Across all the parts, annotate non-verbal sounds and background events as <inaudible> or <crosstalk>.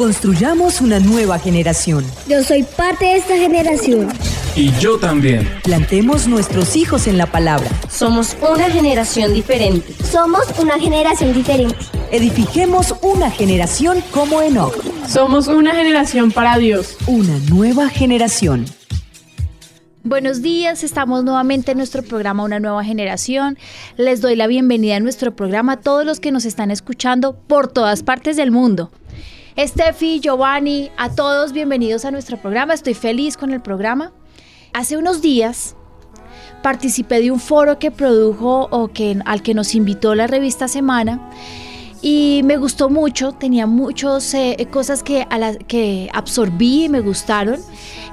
Construyamos una nueva generación. Yo soy parte de esta generación. Y yo también. Plantemos nuestros hijos en la palabra. Somos una generación diferente. Somos una generación diferente. Edifiquemos una generación como Enoch. Somos una generación para Dios. Una nueva generación. Buenos días, estamos nuevamente en nuestro programa Una Nueva Generación. Les doy la bienvenida a nuestro programa a todos los que nos están escuchando por todas partes del mundo. Steffi, Giovanni, a todos bienvenidos a nuestro programa. Estoy feliz con el programa. Hace unos días participé de un foro que produjo o que, al que nos invitó la revista Semana y me gustó mucho, tenía muchas eh, cosas que, a que absorbí y me gustaron.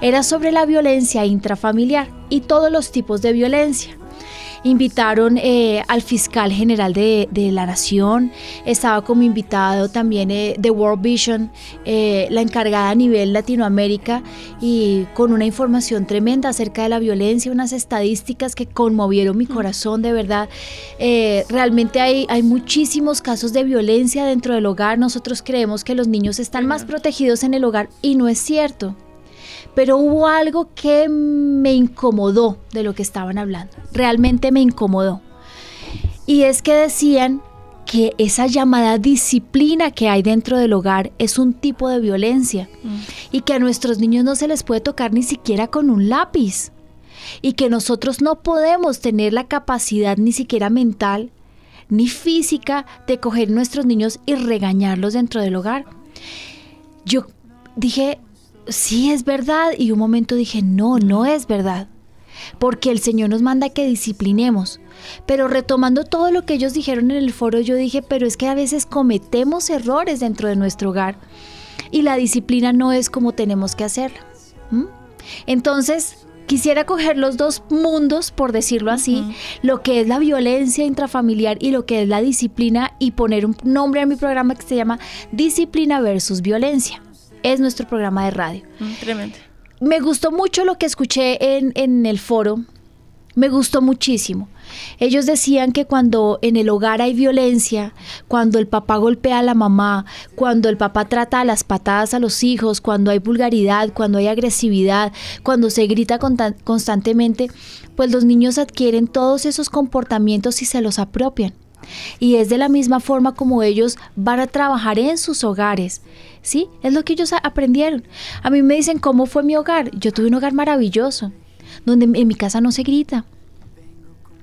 Era sobre la violencia intrafamiliar y todos los tipos de violencia invitaron eh, al fiscal general de, la nación, estaba como invitado también eh, de World Vision, eh, la encargada a nivel Latinoamérica y con una información tremenda acerca de la violencia, unas estadísticas que conmovieron mi corazón de verdad. realmente hay, hay muchísimos casos de violencia dentro del hogar, nosotros creemos que los niños están más protegidos en el hogar y no es cierto pero hubo algo que me incomodó de lo que estaban hablando. Realmente me incomodó. Y es que decían que esa llamada disciplina que hay dentro del hogar es un tipo de violencia mm. y que a nuestros niños no se les puede tocar ni siquiera con un lápiz y que nosotros no podemos tener la capacidad ni siquiera mental ni física de coger nuestros niños y regañarlos dentro del hogar. Yo dije, sí es verdad y un momento dije, no, no es verdad. Porque el Señor nos manda que disciplinemos. Pero retomando todo lo que ellos dijeron en el foro, yo dije, pero es que a veces cometemos errores dentro de nuestro hogar y la disciplina no es como tenemos que hacerla. Entonces, quisiera coger los dos mundos, por decirlo así, lo que es la violencia intrafamiliar y lo que es la disciplina y poner un nombre a mi programa que se llama Disciplina versus Violencia es nuestro programa de radio. Mm, tremendo. Me gustó mucho lo que escuché en, en el foro, me gustó muchísimo. Ellos decían que cuando en el hogar hay violencia, cuando el papá golpea a la mamá, cuando el papá trata a las patadas a los hijos, cuando hay vulgaridad, cuando hay agresividad, cuando se grita constantemente, pues los niños adquieren todos esos comportamientos y se los apropian. Y es de la misma forma como ellos van a trabajar en sus hogares. ¿Sí? Es lo que ellos aprendieron. A mí me dicen, ¿cómo fue mi hogar? Yo tuve un hogar maravilloso, donde en mi casa no se grita.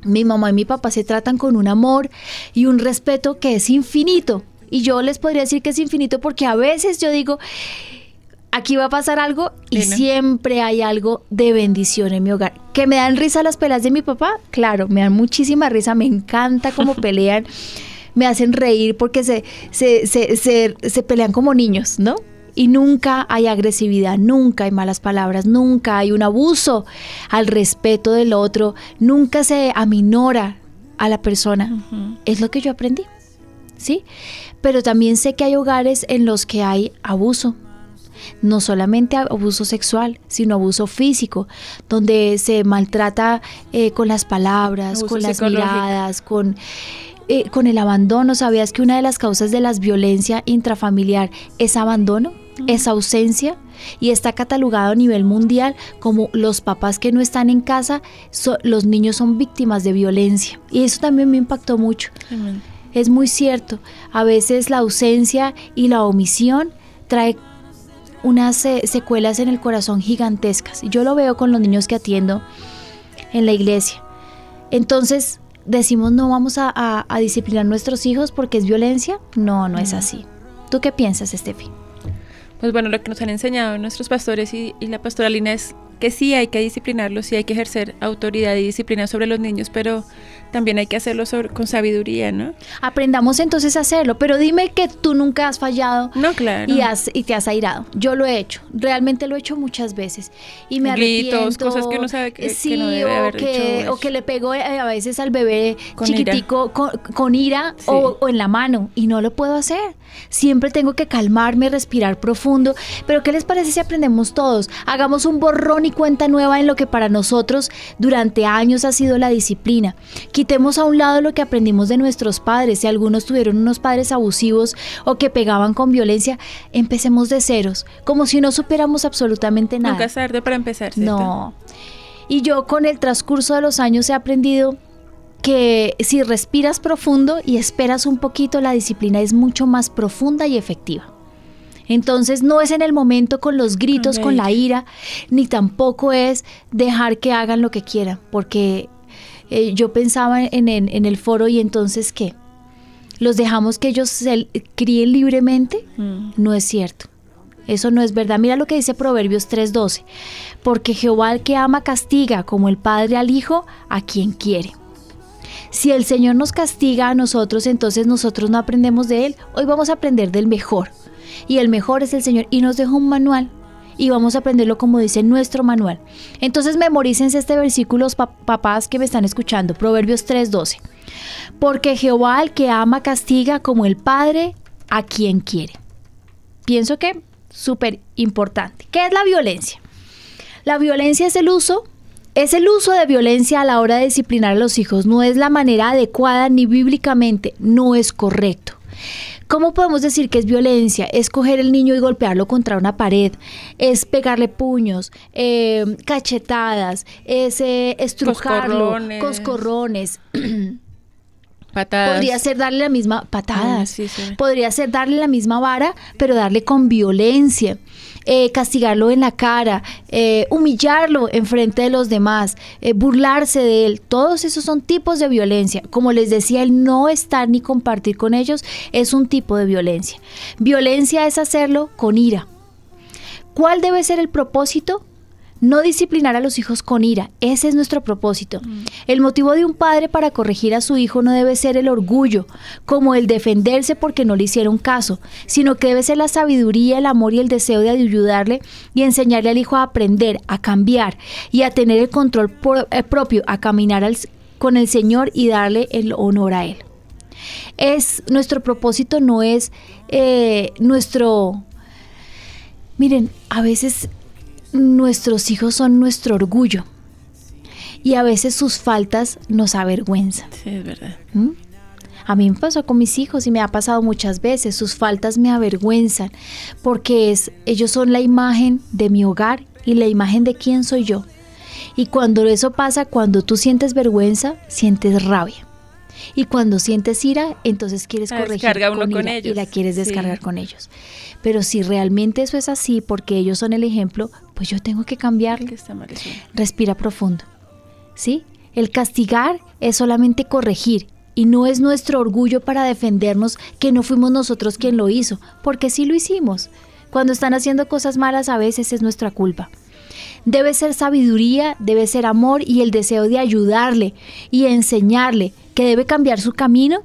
Mi mamá y mi papá se tratan con un amor y un respeto que es infinito. Y yo les podría decir que es infinito porque a veces yo digo, aquí va a pasar algo y siempre hay algo de bendición en mi hogar. ¿Que me dan risa las pelas de mi papá? Claro, me dan muchísima risa, me encanta cómo <laughs> pelean, me hacen reír porque se, se, se, se, pelean como niños, ¿no? Y nunca hay agresividad, nunca hay malas palabras, nunca hay un abuso al respeto del otro, nunca se aminora a la persona. Es lo que yo aprendí, ¿sí? Pero también sé que hay hogares en los que hay abuso, no solamente abuso sexual, sino abuso físico, donde se maltrata eh, con las palabras, con las miradas, con... Eh, con el abandono, ¿sabías que una de las causas de la violencia intrafamiliar es abandono? es ausencia y está catalogado a nivel mundial como los papás que no están en casa, los niños son víctimas de violencia. Y eso también me impactó mucho. Es muy cierto, a veces la ausencia y la omisión trae unas secuelas en el corazón gigantescas. Yo lo veo con los niños que atiendo en la iglesia. Entonces, decimos no vamos a, disciplinar a nuestros hijos porque es violencia. No, no es así. ¿Tú qué piensas, Estefi? Pues bueno, lo que nos han enseñado nuestros pastores y, y la pastoralina es que sí hay que disciplinarlos, sí hay que ejercer autoridad y disciplina sobre los niños, pero también hay que hacerlo con sabiduría, ¿no? Aprendamos entonces a hacerlo, pero dime que tú nunca has fallado no, claro. y, has, y te has airado. Yo lo he hecho, realmente lo he hecho muchas veces y me Gritos, cosas que uno sabe que, sí, no debe o que, O que le pego eh, a veces al bebé chiquitico Con, ira o, en la mano y no lo puedo hacer. Siempre tengo que calmarme, respirar profundo. Pero ¿qué les parece si aprendemos todos? Hagamos un borrón y cuenta nueva en lo que para nosotros durante años ha sido la disciplina. Quitemos a un lado lo que aprendimos de nuestros padres. Si algunos tuvieron unos padres abusivos o que pegaban con violencia, empecemos de ceros, como si no supiéramos absolutamente nada. Nunca es tarde para empezar. ¿cierto? No. Y yo con el transcurso de los años he aprendido que si respiras profundo y esperas un poquito, la disciplina es mucho más profunda y efectiva. Entonces no es en el momento con los gritos, con la ira, ni tampoco es dejar que hagan lo que quieran, porque eh, yo pensaba en, en- en el foro y entonces ¿qué? ¿Los dejamos que ellos se críen libremente? Mm. No es cierto. Eso no es verdad. Mira lo que dice Proverbios 3:12. Porque Jehová al que ama castiga, como el Padre al Hijo, a quien quiere. Si el Señor nos castiga a nosotros, entonces nosotros no aprendemos de Él. Hoy vamos a aprender del mejor. Y el mejor es el Señor. Y nos dejó un manual. Y vamos a aprenderlo como dice nuestro manual. Entonces memorícense este versículo, pa- papás que me están escuchando. Proverbios 3:12. Porque Jehová al que ama castiga como el Padre a quien quiere. Pienso que súper importante. ¿Qué es la violencia? La violencia es el uso, es el uso de violencia a la hora de disciplinar a los hijos. No es la manera adecuada ni bíblicamente, no es correcto. ¿Cómo podemos decir que es violencia? Es coger el niño y golpearlo contra una pared, es pegarle puños, eh, cachetadas, es eh, estrujarlo, Coscorrones. coscorrones. <clears throat> Patadas. Podría ser darle la misma. Ah, sí, sí. Podría ser darle la misma vara, pero darle con violencia. eh, castigarlo en la cara, eh, humillarlo en frente de los demás, eh, burlarse de él. Todos esos son tipos de violencia. Como les decía, el no estar ni compartir con ellos es un tipo de violencia. Violencia es hacerlo con ira. ¿Cuál debe ser el propósito? No disciplinar a los hijos con ira. Ese es nuestro propósito. El motivo de un padre para corregir a su hijo no debe ser el orgullo, como el defenderse porque no le hicieron caso, sino que debe ser la sabiduría, el amor y el deseo de ayudarle y enseñarle al hijo a aprender, a cambiar y a tener el control eh, propio, a caminar al- con el Señor y darle el honor a Él. Es nuestro propósito no es eh, nuestro Miren, a veces nuestros hijos son nuestro orgullo y a veces sus faltas nos avergüenzan. Sí, es verdad. ¿m? A mí me pasó con mis hijos y me ha pasado muchas veces. Sus faltas me avergüenzan porque es, ellos son la imagen de mi hogar y la imagen de quién soy yo. Y cuando eso pasa, cuando tú sientes vergüenza, sientes rabia. Y cuando sientes ira, entonces quieres La corregir descarga uno con, con ira y ellos. la quieres Sí. descargar con ellos. Pero si realmente eso es así, porque ellos son el ejemplo, pues yo tengo que cambiarlo Que está respira profundo. ¿Sí? El castigar es solamente corregir y no es nuestro orgullo para defendernos que no fuimos nosotros quien lo hizo, porque sí lo hicimos. Cuando están haciendo cosas malas a veces es nuestra culpa. Debe ser sabiduría, debe ser amor y el deseo de ayudarle y enseñarle que debe cambiar su camino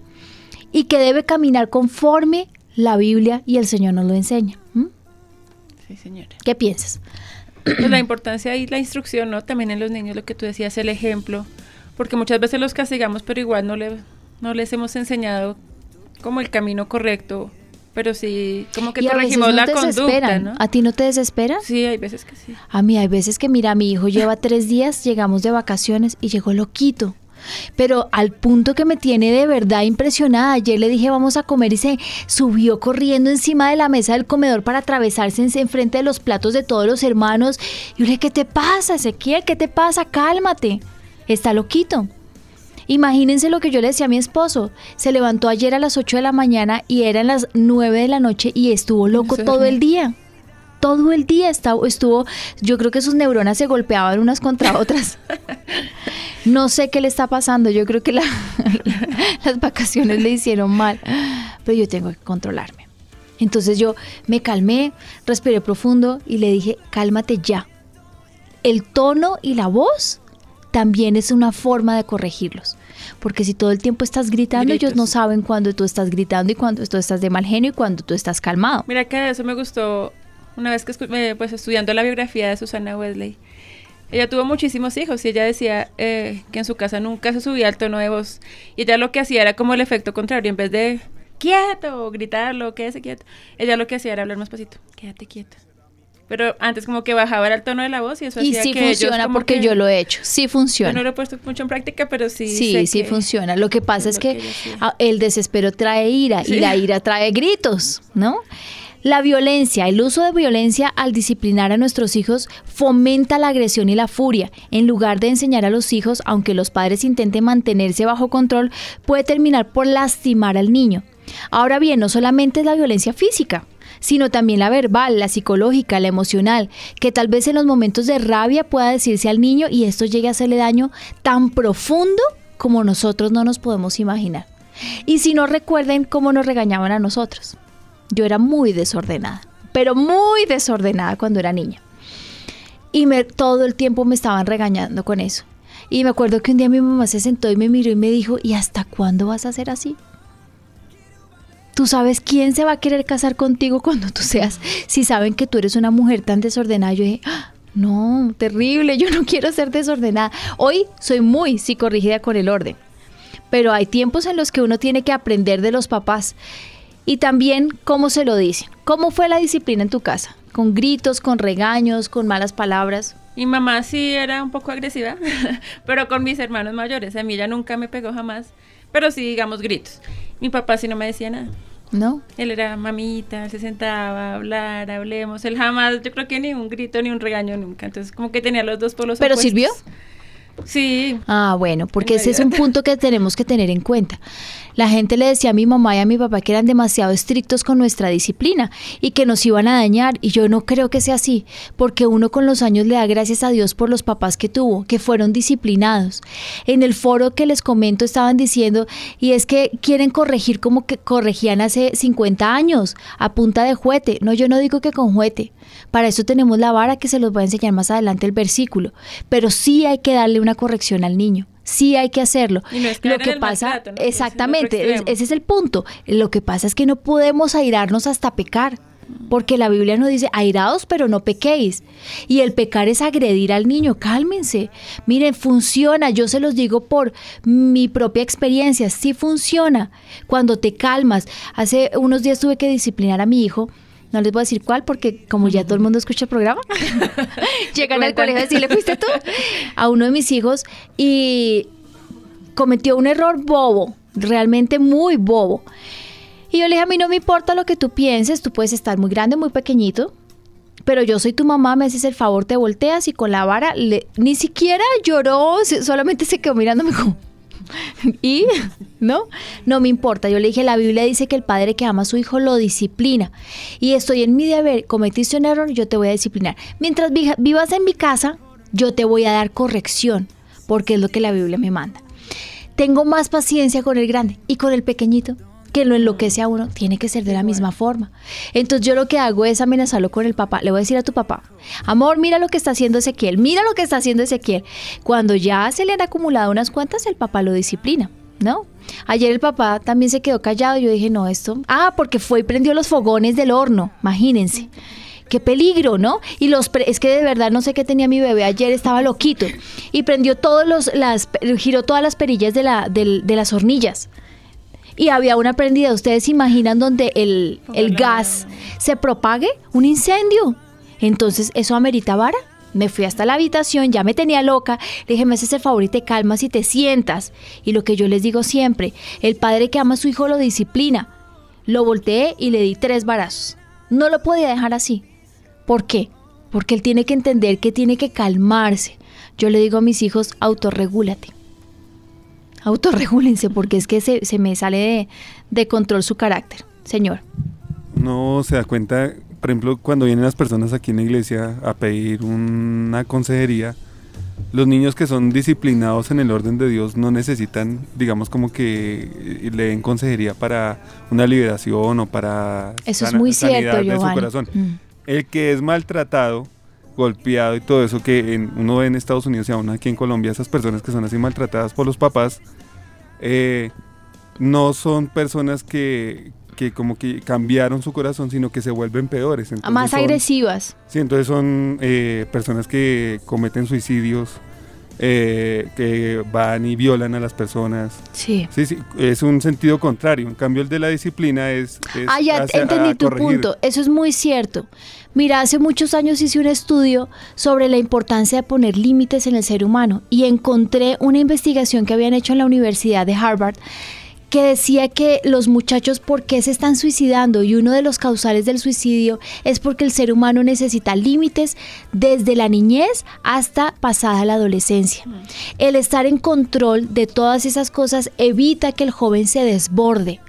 y que debe caminar conforme la Biblia y el Señor nos lo enseña. ¿Mm? Sí, señora. ¿Qué piensas? Pues la importancia y la instrucción, ¿no? También en los niños, lo que tú decías, el ejemplo. Porque muchas veces los castigamos, pero igual no, le, no les hemos enseñado como el camino correcto. Pero sí, como que y corregimos no la conducta. ¿no? ¿A ti no te desesperan? Sí, hay veces que sí. A mí hay veces que, mira, mi hijo lleva tres días, llegamos de vacaciones y llegó loquito. Pero al punto que me tiene de verdad impresionada. Ayer le dije vamos a comer y se subió corriendo encima de la mesa del comedor para atravesarse en, frente de los platos de todos los hermanos. Y yo le dije, ¿qué te pasa, Ezequiel? ¿Qué te pasa? Cálmate. Está loquito. Imagínense lo que yo le decía a mi esposo. Se levantó ayer a las 8 de la mañana y eran las 9 de la noche y estuvo loco todo el día. Todo el día estaba- estuvo, yo creo que sus neuronas se golpeaban unas contra <laughs> otras. No sé qué le está pasando, yo creo que la- <laughs> las vacaciones le hicieron mal, pero yo tengo que controlarme. Entonces yo me calmé, respiré profundo y le dije, cálmate ya. El tono y la voz también es una forma de corregirlos. Porque si todo el tiempo estás gritando, ellos no saben cuándo tú estás gritando y cuándo tú estás de mal genio y cuándo tú estás calmado. Mira que eso me gustó una vez que eh, pues estudiando la biografía de Susana Wesley. Ella tuvo muchísimos hijos y ella decía eh, que en su casa nunca se subía al tono de voz. Y ella lo que hacía era como el efecto contrario. En vez de quieto, o gritarlo, quédese quieto. Ella lo que hacía era hablar más pasito, quédate quieto. Pero antes como que bajaba el tono de la voz y eso Y hacía sí que ellos funciona como porque que- yo lo he hecho, sí Yo no funciona. lo he puesto mucho en práctica, pero sí Sí, sé sí que- funciona. Lo que pasa es que el desespero trae ira y la ira trae gritos, ¿no? La violencia, el uso de violencia al disciplinar a nuestros hijos fomenta la agresión y la furia. En lugar de enseñar a los hijos, aunque los padres intenten mantenerse bajo control, puede terminar por lastimar al niño. Ahora bien, no solamente es la violencia física, sino también la verbal, la psicológica, la emocional, que tal vez en los momentos de rabia pueda decirse al niño y esto llegue a hacerle daño tan profundo como nosotros no nos podemos imaginar. Y si no recuerden cómo nos regañaban a nosotros. Yo era muy desordenada, pero muy desordenada cuando era niña. Y me, todo el tiempo me estaban regañando con eso. Y me acuerdo que un día mi mamá se sentó y me miró y me dijo, ¿y hasta cuándo vas a ser así? ¿Tú sabes quién se va a querer casar contigo cuando tú seas? Si saben que tú eres una mujer tan desordenada, yo dije, "Ah, no, terrible, yo no quiero ser desordenada. Hoy soy muy psicorrígida con el orden, pero hay tiempos en los que uno tiene que aprender de los papás. Y también cómo se lo dicen. ¿Cómo fue la disciplina en tu casa? ¿Con gritos, con regaños, con malas palabras? Mi mamá sí era un poco agresiva, <laughs> pero con mis hermanos mayores. A mí ella nunca me pegó jamás, pero sí, digamos, gritos. Mi papá sí no me decía nada. ¿No? Él era mamita, él se sentaba a hablar, hablemos. Él jamás, yo creo que ni un grito ni un regaño nunca. Entonces, como que tenía los dos polos ¿Pero opuestos. sirvió? Sí. Ah, bueno, porque ese es un punto que tenemos que tener en cuenta. La gente le decía a mi mamá y a mi papá que eran demasiado estrictos con nuestra disciplina y que nos iban a dañar y yo no creo que sea así, porque uno con los años le da gracias a Dios por los papás que tuvo, que fueron disciplinados. En el foro que les comento estaban diciendo, y es que quieren corregir como que corregían hace 50 años, a punta de juguete. No, yo no digo que con juguete. Para eso tenemos la vara que se los va a enseñar más adelante el versículo. Pero sí hay que darle una corrección al niño. Sí hay que hacerlo. Y no es Lo que pasa, maltrato, ¿no? Que otro exactamente, es- ese es el punto. Lo que pasa es que no podemos airarnos hasta pecar. Porque la Biblia nos dice, airados pero no pequéis. Y el pecar es agredir al niño, cálmense. Miren, funciona, yo se los digo por mi propia experiencia, sí funciona. Cuando te calmas, hace unos días tuve que disciplinar a mi hijo. No les voy a decir cuál porque como ya todo el mundo escucha el programa, <laughs> llegan al colegio a decirle, ¿fuiste tú? A uno de mis hijos y cometió un error bobo, realmente muy bobo. Y yo le dije, a mí no me importa lo que tú pienses, tú puedes estar muy grande, muy pequeñito, pero yo soy tu mamá, me haces el favor, te volteas y con la vara, le- ni siquiera lloró, solamente se quedó mirándome como... <laughs> y no, no me importa. Yo le dije, la Biblia dice que el padre que ama a su hijo lo disciplina. Y estoy en mi deber, cometiste un error, yo te voy a disciplinar. Mientras vivas en mi casa, yo te voy a dar corrección, porque es lo que la Biblia me manda. Tengo más paciencia con el grande y con el pequeñito, que lo enloquece a uno, tiene que ser de la misma forma. Entonces yo lo que hago es amenazarlo con el papá. Le voy a decir a tu papá, amor, mira lo que está haciendo Ezequiel, mira lo que está haciendo Ezequiel. Cuando ya se le han acumulado unas cuantas, el papá lo disciplina. ¿No? Ayer el papá también se quedó callado. Yo dije, no, esto. Ah, porque fue y prendió los fogones del horno. Imagínense. Qué peligro, ¿no? Y los pre- es que de verdad no sé qué tenía mi bebé ayer, estaba loquito. Y prendió todos los, las, giró todas las perillas de, la, del- de las hornillas. Y había una prendida. ¿Ustedes se imaginan donde el, el gas se propague? Un incendio. Entonces, ¿eso amerita vara? Me fui hasta la habitación, ya me tenía loca. Le dije, me haces el favor y te calmas y te sientas. Y lo que yo les digo siempre, el padre que ama a su hijo lo disciplina. Lo volteé y le di tres varazos. No lo podía dejar así. ¿Por qué? Porque él tiene que entender que tiene que calmarse. Yo le digo a mis hijos, autorregúlate. Autorregúlense porque es que se, se me sale de, de control su carácter. Señor. No se da cuenta, por ejemplo, cuando vienen las personas aquí en la iglesia a pedir una consejería, los niños que son disciplinados en el orden de Dios no necesitan, digamos, como que eh, le den consejería para una liberación o para Eso es muy cierto, de su corazón. Mm. El que es maltratado, golpeado y todo eso que en- uno ve en Estados Unidos y aún aquí en Colombia, esas personas que son así maltratadas por los papás, eh, no son personas que, que como que cambiaron su corazón, sino que se vuelven peores. Entonces Más son- agresivas. Sí, entonces son eh, personas que cometen suicidios, eh, que van y violan a las personas. Sí. Sí, sí, es un sentido contrario. En cambio, el de la disciplina es. es Ah, ya hacia- entendí tu punto. Eso es muy cierto. Mira, hace muchos años hice un estudio sobre la importancia de poner límites en el ser humano y encontré una investigación que habían hecho en la Universidad de Harvard que decía que los muchachos por qué se están suicidando y uno de los causales del suicidio es porque el ser humano necesita límites desde la niñez hasta pasada la adolescencia. El estar en control de todas esas cosas evita que el joven se desborde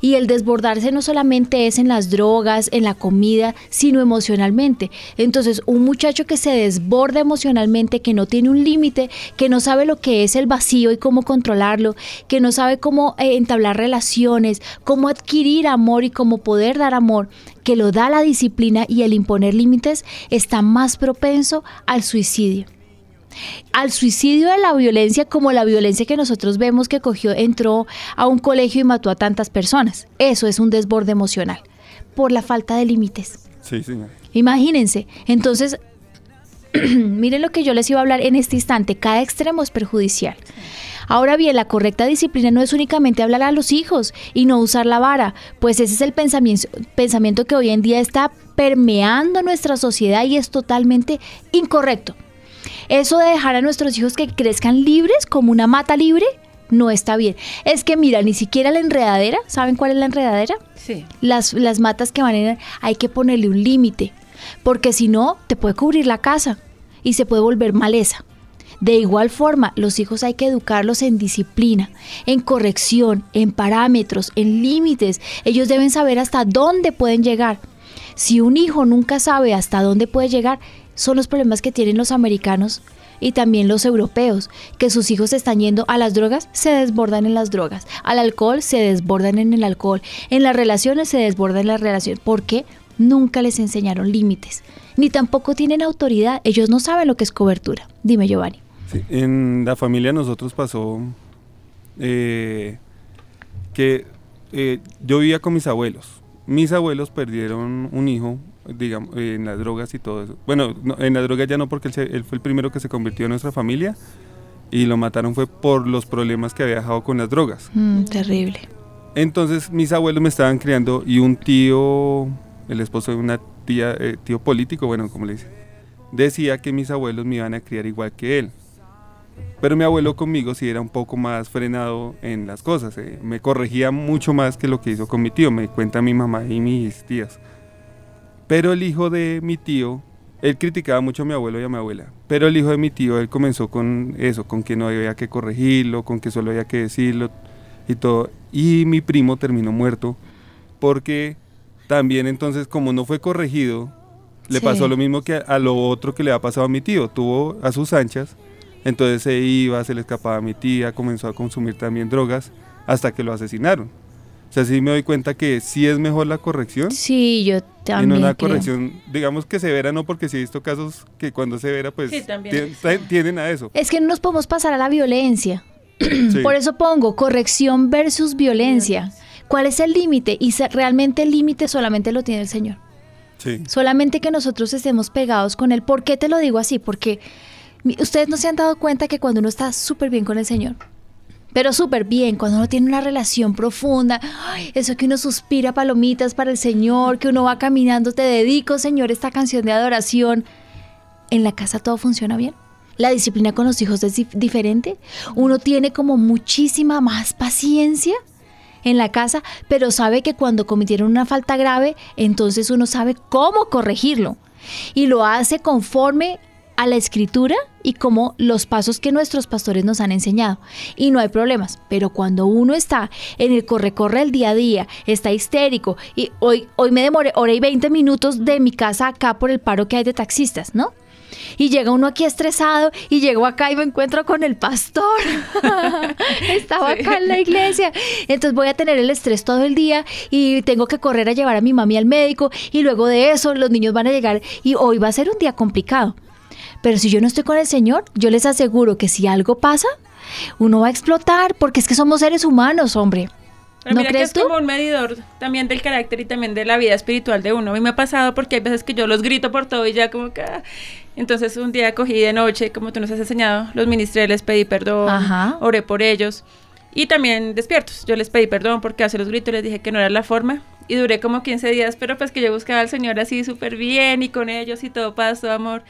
y el desbordarse no solamente es en las drogas, en la comida, sino emocionalmente. Entonces, un muchacho que se desborda emocionalmente, que no tiene un límite, que no sabe lo que es el vacío y cómo controlarlo, que no sabe cómo eh, entablar relaciones, cómo adquirir amor y cómo poder dar amor, que lo da la disciplina y el imponer límites, está más propenso al suicidio al suicidio de la violencia como la violencia que nosotros vemos que cogió, entró a un colegio y mató a tantas personas. Eso es un desborde emocional por la falta de límites. Sí, señor. Imagínense. Entonces, <clears throat> miren lo que yo les iba a hablar en este instante. Cada extremo es perjudicial. Ahora bien, la correcta disciplina no es únicamente hablar a los hijos y no usar la vara, pues ese es el pensamiento, pensamiento que hoy en día está permeando nuestra sociedad y es totalmente incorrecto. Eso de dejar a nuestros hijos que crezcan libres como una mata libre no está bien. Es que mira, ni siquiera la enredadera, ¿saben cuál es la enredadera? Sí. Las, las matas que van en... Hay que ponerle un límite, porque si no, te puede cubrir la casa y se puede volver maleza. De igual forma, los hijos hay que educarlos en disciplina, en corrección, en parámetros, en límites. Ellos deben saber hasta dónde pueden llegar. Si un hijo nunca sabe hasta dónde puede llegar, son los problemas que tienen los americanos y también los europeos, que sus hijos están yendo a las drogas, se desbordan en las drogas, al alcohol, se desbordan en el alcohol, en las relaciones, se desbordan en las relaciones. ¿Por qué? Nunca les enseñaron límites, ni tampoco tienen autoridad, ellos no saben lo que es cobertura. Dime, Giovanni. Sí, en la familia nosotros pasó eh, que eh, yo vivía con mis abuelos. Mis abuelos perdieron un hijo, digamos, eh, en las drogas y todo eso. Bueno, no, en las drogas ya no porque él, se- él fue el primero que se convirtió en nuestra familia y lo mataron fue por los problemas que había dejado con las drogas. Mm, terrible. Entonces mis abuelos me estaban criando y un tío, el esposo de una tía, eh, tío político, bueno, como le dice, decía que mis abuelos me iban a criar igual que él. Pero mi abuelo conmigo sí era un poco más frenado en las cosas, eh, me corregía mucho más que lo que hizo con mi tío, me cuenta mi mamá y mis tías. Pero el hijo de mi tío, él criticaba mucho a mi abuelo y a mi abuela, pero el hijo de mi tío, él comenzó con eso, con que no había que corregirlo, con que solo había que decirlo y todo. Y mi primo terminó muerto porque también entonces como no fue corregido, le Sí. pasó lo mismo que a, a lo otro que le ha pasado a mi tío, tuvo a sus anchas, entonces se iba, se le escapaba a mi tía, comenzó a consumir también drogas hasta que lo asesinaron. O sea, sí me doy cuenta que sí es mejor la corrección Sí, yo y también. no una creo. corrección, digamos que severa, no, porque sí he visto casos que cuando es severa, pues Sí, tien- tienden a eso. Es que no nos podemos pasar a la violencia. Sí. Por eso pongo corrección versus violencia. ¿Cuál es el límite? Y realmente el límite solamente lo tiene el Señor. Sí. Solamente que nosotros estemos pegados con Él. ¿Por qué te lo digo así? Porque ustedes no se han dado cuenta que cuando uno está súper bien con el Señor, pero súper bien, cuando uno tiene una relación profunda, eso que uno suspira palomitas para el Señor, que uno va caminando, te dedico, Señor, esta canción de adoración, en la casa todo funciona bien. La disciplina con los hijos es dif- diferente. Uno tiene como muchísima más paciencia en la casa, pero sabe que cuando cometieron una falta grave, entonces uno sabe cómo corregirlo. Y lo hace conforme a la escritura y como los pasos que nuestros pastores nos han enseñado. Y no hay problemas. Pero cuando uno está en el corre-corre el día a día, está histérico, y hoy, hoy me demoré hora y 20 minutos de mi casa acá por el paro que hay de taxistas, ¿no? Y llega uno aquí estresado y llego acá y me encuentro con el pastor. <laughs> Estaba acá en la iglesia. Entonces voy a tener el estrés todo el día y tengo que correr a llevar a mi mami al médico y luego de eso los niños van a llegar y hoy va a ser un día complicado. Pero si yo no estoy con el Señor, yo les aseguro que si algo pasa, uno va a explotar porque es que somos seres humanos, hombre. Pero ¿No mira que crees es tú? como un medidor también del carácter y también de la vida espiritual de uno. A mí me ha pasado porque hay veces que yo los grito por todo y ya como que... ah. Entonces un día cogí de noche, como tú nos has enseñado, los ministré, les pedí perdón, Ajá. oré por ellos. Y también despiertos, yo les pedí perdón porque hace los gritos les dije que no era la forma. Y duré como 15 días, pero pues que yo buscaba al Señor así súper bien y con ellos y todo paz, todo amor.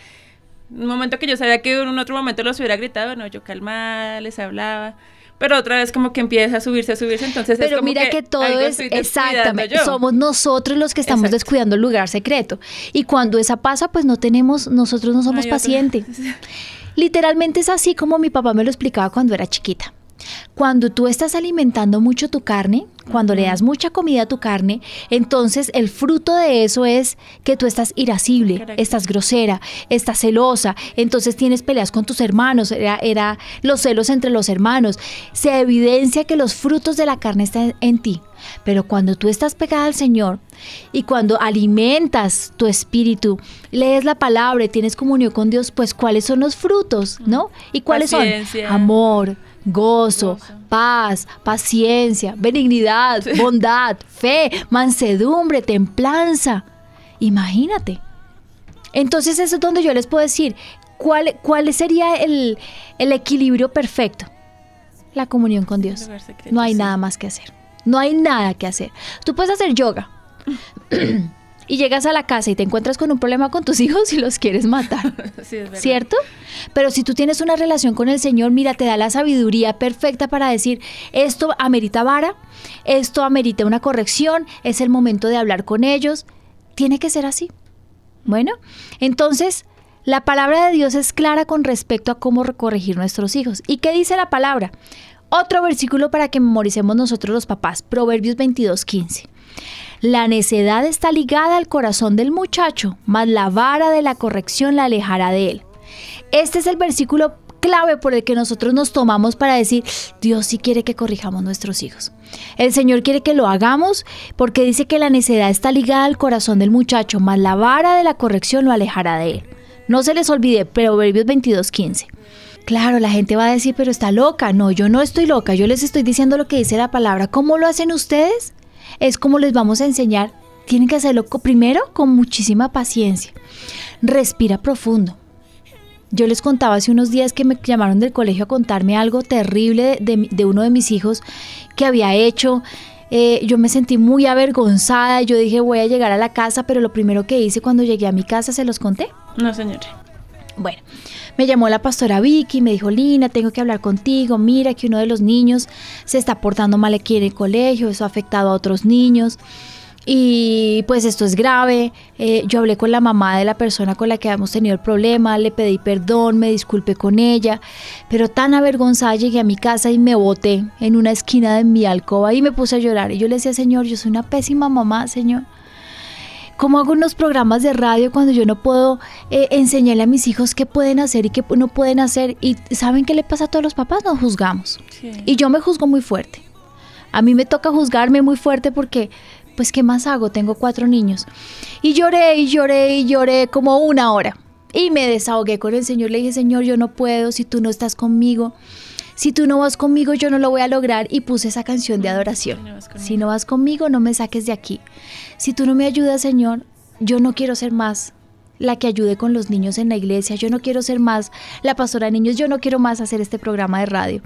Un momento que yo sabía que en un otro momento los hubiera gritado, no, yo calmada, les hablaba. Pero otra vez como que empieza a subirse, a subirse, entonces es Pero como mira que, todo es exactamente, yo. somos nosotros los que estamos Exacto. descuidando el lugar secreto. Y cuando esa pasa, pues no tenemos, nosotros no somos pacientes. <laughs> Literalmente es así como mi papá me lo explicaba cuando era chiquita. Cuando tú estás alimentando mucho tu carne, cuando le das mucha comida a tu carne, entonces el fruto de eso es que tú estás irascible, estás grosera, estás celosa, entonces tienes peleas con tus hermanos, era, era los celos entre los hermanos. Se evidencia que los frutos de la carne están en ti. Pero cuando tú estás pegada al Señor y cuando alimentas tu espíritu, lees la palabra y tienes comunión con Dios, pues cuáles son los frutos, ¿no? ¿Y cuáles Paciencia. son? Amor, gozo, paz, paciencia, benignidad, bondad, fe, mansedumbre, templanza. Imagínate. Entonces eso es donde yo les puedo decir, ¿cuál, cuál sería el, el equilibrio perfecto? La comunión con Dios. No hay nada más que hacer. No hay nada que hacer. Tú puedes hacer yoga <clears throat> y llegas a la casa y te encuentras con un problema con tus hijos y los quieres matar. <laughs> Sí, es verdad. ¿Cierto? Pero si tú tienes una relación con el Señor, mira, te da la sabiduría perfecta para decir, esto amerita vara, esto amerita una corrección, es el momento de hablar con ellos. Tiene que ser así. Bueno, entonces, la palabra de Dios es clara con respecto a cómo corregir nuestros hijos. ¿Y qué dice la palabra? Otro versículo para que memoricemos nosotros los papás, Proverbios 22, 15. La necedad está ligada al corazón del muchacho, mas la vara de la corrección la alejará de él. Este es el versículo clave por el que nosotros nos tomamos para decir, Dios sí quiere que corrijamos nuestros hijos. El Señor quiere que lo hagamos porque dice que la necedad está ligada al corazón del muchacho, mas la vara de la corrección lo alejará de él. No se les olvide, Proverbios 22:15. Claro, la gente va a decir, pero está loca. No, yo no estoy loca, yo les estoy diciendo lo que dice la palabra. ¿Cómo lo hacen ustedes? Es como les vamos a enseñar. Tienen que hacerlo primero con muchísima paciencia. Respira profundo. Yo les contaba hace unos días que me llamaron del colegio a contarme algo terrible de, de- de uno de mis hijos que había hecho. Eh, yo me sentí muy avergonzada. Yo dije, voy a llegar a la casa, pero lo primero que hice cuando llegué a mi casa se los conté. No, señor. Bueno, me llamó la pastora Vicky y me dijo, Lina, tengo que hablar contigo. Mira que uno de los niños se está portando mal aquí en el colegio, eso ha afectado a otros niños. Y pues esto es grave. Eh, yo hablé con la mamá de la persona con la que habíamos tenido el problema, le pedí perdón, me disculpé con ella, pero tan avergonzada llegué a mi casa y me boté en una esquina de mi alcoba y me puse a llorar. Y yo le decía, Señor, yo soy una pésima mamá, Señor. ¿Cómo hago unos programas de radio cuando yo no puedo eh, enseñarle a mis hijos qué pueden hacer y qué no pueden hacer? Y ¿saben qué le pasa a todos los papás? Nos juzgamos. Sí. Y yo me juzgo muy fuerte. A mí me toca juzgarme muy fuerte porque, pues, ¿qué más hago? Tengo cuatro niños. Y lloré y lloré y lloré como una hora. Y me desahogué con el Señor. Le dije, Señor, yo no puedo si tú no estás conmigo. Si tú no vas conmigo, yo no lo voy a lograr. Y puse esa canción de adoración. Si no vas conmigo. Si no vas conmigo, no me saques de aquí. Si tú no me ayudas, Señor, yo no quiero ser más la que ayude con los niños en la iglesia. Yo no quiero ser más la pastora de niños. Yo no quiero más hacer este programa de radio.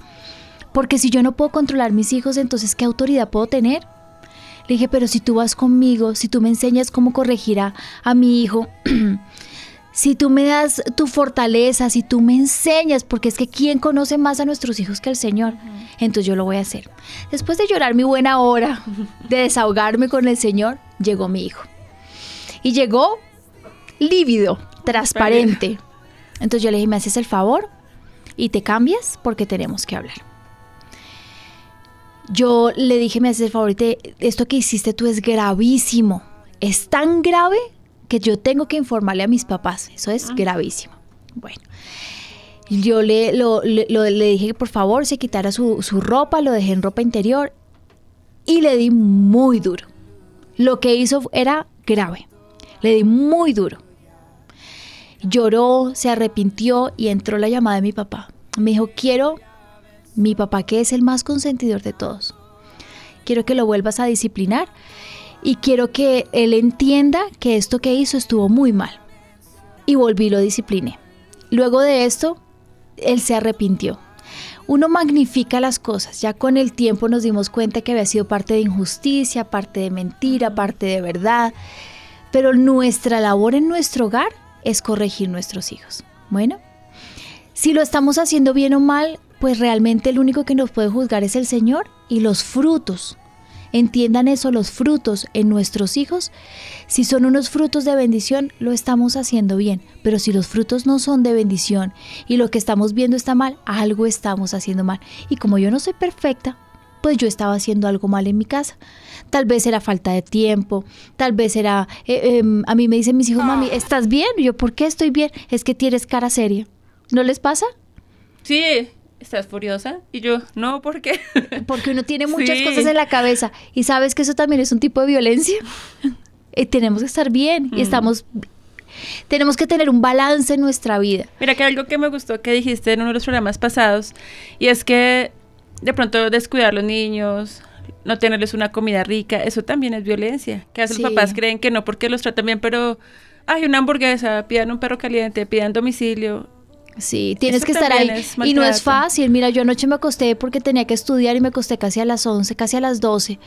Porque si yo no puedo controlar mis hijos, entonces ¿qué autoridad puedo tener? Le dije, pero si tú vas conmigo, si tú me enseñas cómo corregir a, a mi hijo, <clears throat> si tú me das tu fortaleza, si tú me enseñas, porque es que ¿quién conoce más a nuestros hijos que el Señor? Entonces yo lo voy a hacer. Después de llorar mi buena hora, <laughs> de desahogarme con el Señor, llegó mi hijo. Y llegó lívido, transparente. Entonces yo le dije, ¿me haces el favor? Y te cambias porque tenemos que hablar. Yo le dije, me haces el favor, y te- esto que hiciste tú es gravísimo. Es tan grave que yo tengo que informarle a mis papás. Eso es gravísimo. Bueno, yo le, lo- le- lo- le dije que por favor se quitara su, su ropa, lo dejé en ropa interior y le di muy duro. Lo que hizo era grave. Le di muy duro. Lloró, se arrepintió y entró la llamada de mi papá. Me dijo, quiero mi papá que es el más consentidor de todos. quiero que lo vuelvas a disciplinar y quiero que él entienda que esto que hizo estuvo muy mal. Y volví lo discipliné. Luego de esto, él se arrepintió. Uno magnifica las cosas, ya con el tiempo nos dimos cuenta que había sido parte de injusticia, parte de mentira, parte de verdad, pero nuestra labor en nuestro hogar es corregir nuestros hijos. Bueno, si lo estamos haciendo bien o mal, pues realmente el único que nos puede juzgar es el Señor y los frutos. Entiendan eso, los frutos en nuestros hijos. Si son unos frutos de bendición, lo estamos haciendo bien. Pero si los frutos no son de bendición y lo que estamos viendo está mal, algo estamos haciendo mal. Y como yo no soy perfecta, pues yo estaba haciendo algo mal en mi casa. Tal vez era falta de tiempo, tal vez era... Eh, em, a mí me dicen mis hijos, mami, ¿estás bien? Yo, ¿por qué estoy bien? Es que tienes cara seria. ¿No les pasa? Sí, ¿estás furiosa? Y yo, no, ¿por qué? <laughs> Porque uno tiene muchas Sí. cosas en la cabeza y sabes que eso también es un tipo de violencia. Y <laughs> tenemos que estar bien y Mm. estamos... Tenemos que tener un balance en nuestra vida. Mira que algo que me gustó que dijiste en uno de los programas pasados, y es que de pronto descuidar a los niños, no tenerles una comida rica, eso también es violencia. Que a veces Sí. los papás creen que no porque los tratan bien, pero hay una hamburguesa, pidan un perro caliente, pidan domicilio. Sí, tienes Eso que estar ahí. es Y no es fácil. Mira, yo anoche me acosté porque tenía que estudiar y me acosté casi a las 11, casi a las 12.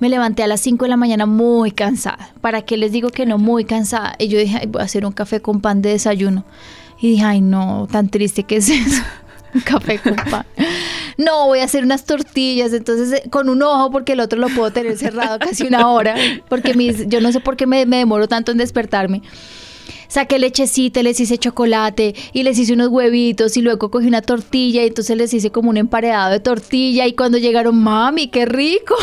Me levanté a las 5 de la mañana muy cansada. ¿Para qué les digo que no? Muy cansada. Y yo dije, ay, voy a hacer un café con pan de desayuno. Y dije, ay, no, tan triste que es eso. <laughs> Un café con pan. No, voy a hacer unas tortillas, entonces eh, con un ojo porque el otro lo puedo tener cerrado casi una hora, porque mis, yo no sé por qué me, me demoro tanto en despertarme. Saqué lechecita, les hice chocolate y les hice unos huevitos y luego cogí una tortilla y entonces les hice como un emparedado de tortilla y cuando llegaron, mami, qué rico.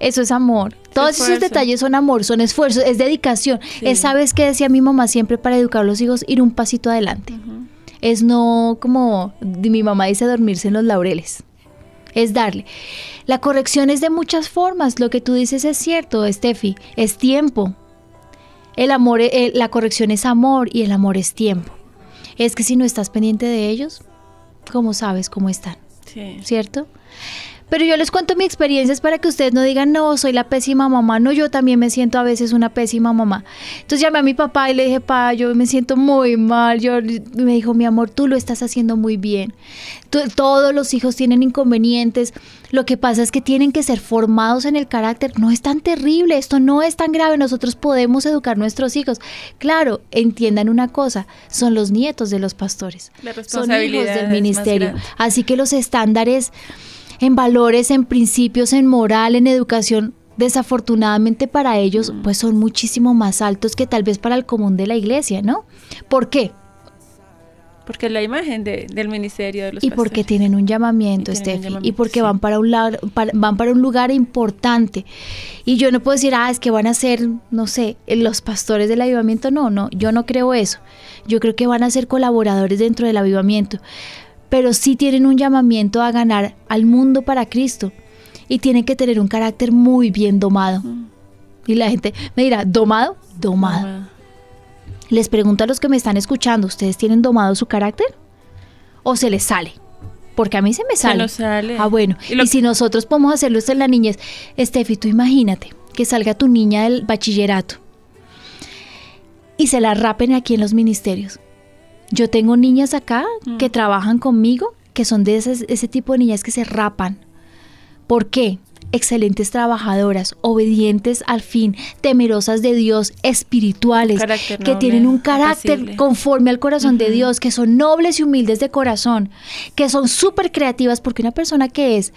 Eso es amor. Todos esos detalles son amor, son esfuerzos, es dedicación. Sí. Es, ¿sabes qué decía mi mamá siempre para educar a los hijos? Ir un pasito adelante. Es no como mi mamá dice dormirse en los laureles. Es darle. La corrección es de muchas formas. Lo que tú dices es cierto, Steffi. Es tiempo. El amor, eh, la corrección es amor y el amor es tiempo. Es que si no estás pendiente de ellos, ¿cómo sabes cómo están? Sí. ¿Cierto? Pero yo les cuento mi experiencia es para que ustedes no digan, no, soy la pésima mamá. No, yo también me siento a veces una pésima mamá. Entonces llamé a mi papá y le dije, pa, yo me siento muy mal. Yo, me dijo, mi amor, tú lo estás haciendo muy bien. Tú- todos los hijos tienen inconvenientes. Lo que pasa es que tienen que ser formados en el carácter. No es tan terrible, esto no es tan grave. Nosotros podemos educar a nuestros hijos. Claro, entiendan una cosa, son los nietos de los pastores. La Son hijos del ministerio. Así que los estándares en valores, en principios, en moral, en educación, desafortunadamente para ellos, Mm. pues son muchísimo más altos que tal vez para el común de la iglesia, ¿no? ¿Por qué? Porque la imagen de- del ministerio de los Y porque tienen un llamamiento, Y un y porque sí. van para un para- van para un lugar importante. Y yo no puedo decir, ah, es que van a ser, no sé, los pastores del avivamiento. No, no, yo no creo eso. Yo creo que van a ser colaboradores dentro del avivamiento. Pero sí tienen un llamamiento a ganar al mundo para Cristo. Y tienen que tener un carácter muy bien domado. Y la gente me dirá, ¿domado? Domado. Les pregunto a los que me están escuchando, ¿ustedes tienen domado su carácter? ¿O se les sale? Porque a mí se me Se sale. nos sale. Ah, bueno. Y si nosotros podemos hacerlo esto en la niñez, Estefi, tú imagínate que salga tu niña del bachillerato y se la rapen aquí en los ministerios. Yo tengo niñas acá Mm. que trabajan conmigo, que son de ese, ese tipo de niñas que se rapan. ¿Por qué? Excelentes trabajadoras, obedientes al fin, temerosas de Dios, espirituales, carácter que noble, tienen un carácter conforme al corazón de. Dios, que son nobles y humildes de corazón, que son súper creativas, porque una persona que es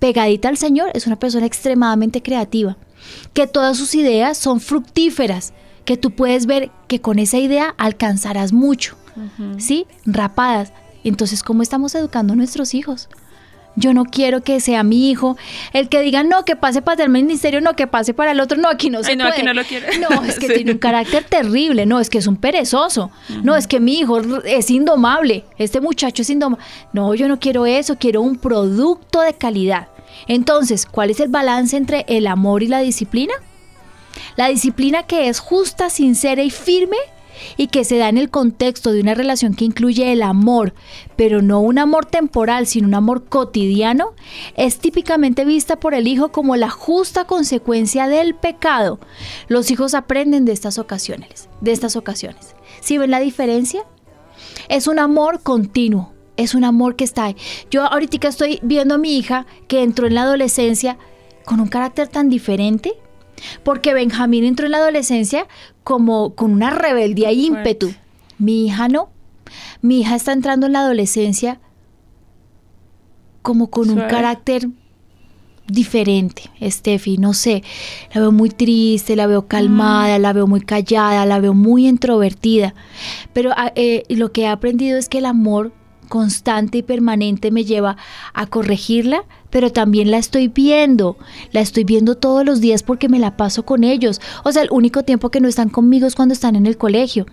pegadita al Señor es una persona extremadamente creativa, que todas sus ideas son fructíferas, que tú puedes ver que con esa idea alcanzarás mucho, ¿sí? Rapadas. Entonces, ¿cómo estamos educando a nuestros hijos? Yo no quiero que sea mi hijo el que diga, no, que pase para el ministerio, no, que pase para el otro, no, aquí no se Ay, no, puede. aquí no lo quiero. No, es que <laughs> Sí. tiene un carácter terrible, no, es que es un perezoso, no, es que mi hijo es indomable, este muchacho es indomable. No, yo no quiero eso, quiero un producto de calidad. Entonces, ¿cuál es el balance entre el amor y la disciplina? La disciplina que es justa, sincera y firme y que se da en el contexto de una relación que incluye el amor, pero no un amor temporal, sino un amor cotidiano, es típicamente vista por el hijo como la justa consecuencia del pecado. Los hijos aprenden de estas ocasiones, de estas ocasiones. ¿Sí ven la diferencia? Es un amor continuo, es un amor que está ahí. Yo ahorita estoy viendo a mi hija que entró en la adolescencia con un carácter tan diferente, porque Benjamín entró en la adolescencia como con una rebeldía y ímpetu. Mi hija no. Mi hija está entrando en la adolescencia como con un carácter diferente, Steffi, no sé, la veo muy triste, la veo calmada, la veo muy callada, la veo muy introvertida, pero ah, eh, lo que he aprendido es que el amor constante y permanente me lleva a corregirla, pero también la estoy viendo, la estoy viendo todos los días porque me la paso con ellos. O sea, el único tiempo que no están conmigo es cuando están en el colegio.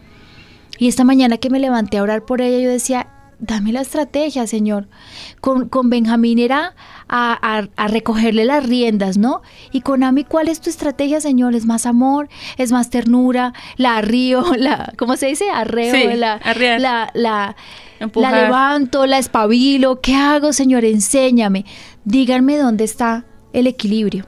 Y esta mañana que me levanté a orar por ella, yo decía, dame la estrategia, Señor. Con, con Benjamín era a, recogerle las riendas, ¿no? Y con Ami, ¿cuál es tu estrategia, Señor? ¿Es más amor? ¿Es más ternura? ¿La arrío? <laughs> La, ¿Cómo se dice? Arreo. la, la, la, la levanto, la espabilo. ¿Qué hago, Señor? Enséñame. Díganme dónde está el equilibrio.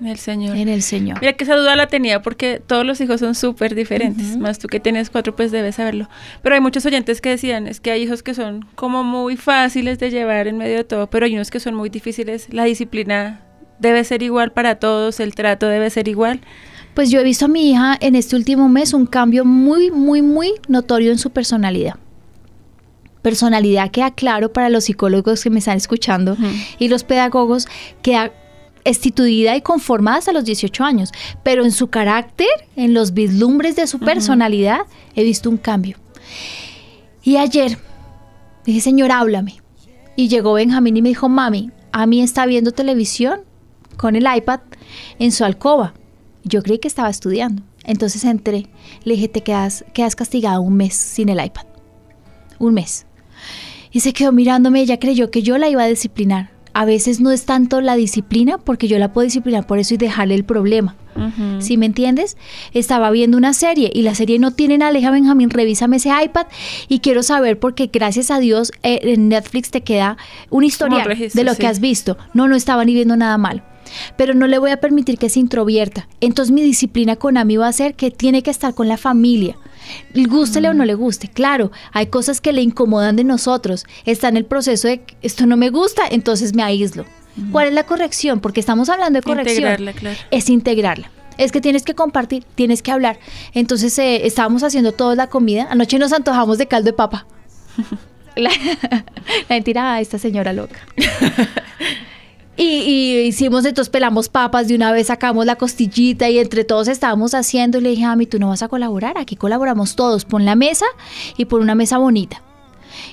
En el Señor. En el Señor. Mira que esa duda la tenía porque todos los hijos son súper diferentes. Más tú que tienes cuatro, pues debes saberlo. Pero hay muchos oyentes que decían, es que hay hijos que son como muy fáciles de llevar en medio de todo, pero hay unos que son muy difíciles. La disciplina debe ser igual para todos, el trato debe ser igual. Pues yo he visto a mi hija en este último mes un cambio muy, muy, muy notorio en su personalidad personalidad queda claro para los psicólogos que me están escuchando y los pedagogos queda estituida y conformada hasta los 18 años, pero en su carácter, en los vislumbres de su personalidad, he visto un cambio. Y ayer dije, Señor, háblame. Y llegó Benjamín y me dijo, mami, a mí está viendo televisión con el iPad en su alcoba. Yo creí que estaba estudiando. Entonces entré, le dije, te quedas, quedas castigada un mes sin el iPad. Un mes. Y se quedó mirándome, ella creyó que yo la iba a disciplinar a veces no es tanto la disciplina, porque yo la puedo disciplinar por eso y dejarle el problema. ¿Sí me entiendes? Estaba viendo una serie y la serie no tiene nada. Aleja Benjamín, revísame ese iPad y quiero saber porque gracias a Dios eh, en Netflix te queda una historia de lo que has visto. No, no estaba ni viendo nada mal pero no le voy a permitir que se introvierta. Entonces mi disciplina con Ami va a ser que tiene que estar con la familia. Gústele o no le guste, claro, hay cosas que le incomodan de nosotros. Está en el proceso de esto no me gusta, entonces me aíslo. ¿Cuál es la corrección? Porque estamos hablando de corrección. Integrarla, claro. Es integrarla. Es que tienes que compartir, tienes que hablar. Entonces eh, estábamos haciendo toda la comida. Anoche nos antojamos de caldo de papa. <laughs> la, <laughs> la mentira, a esta señora loca. <laughs> Y, hicimos, entonces pelamos papas, de una vez sacamos la costillita y entre todos estábamos haciendo. Y le dije, a mí, tú no vas a colaborar, aquí colaboramos todos, pon la mesa y pon una mesa bonita.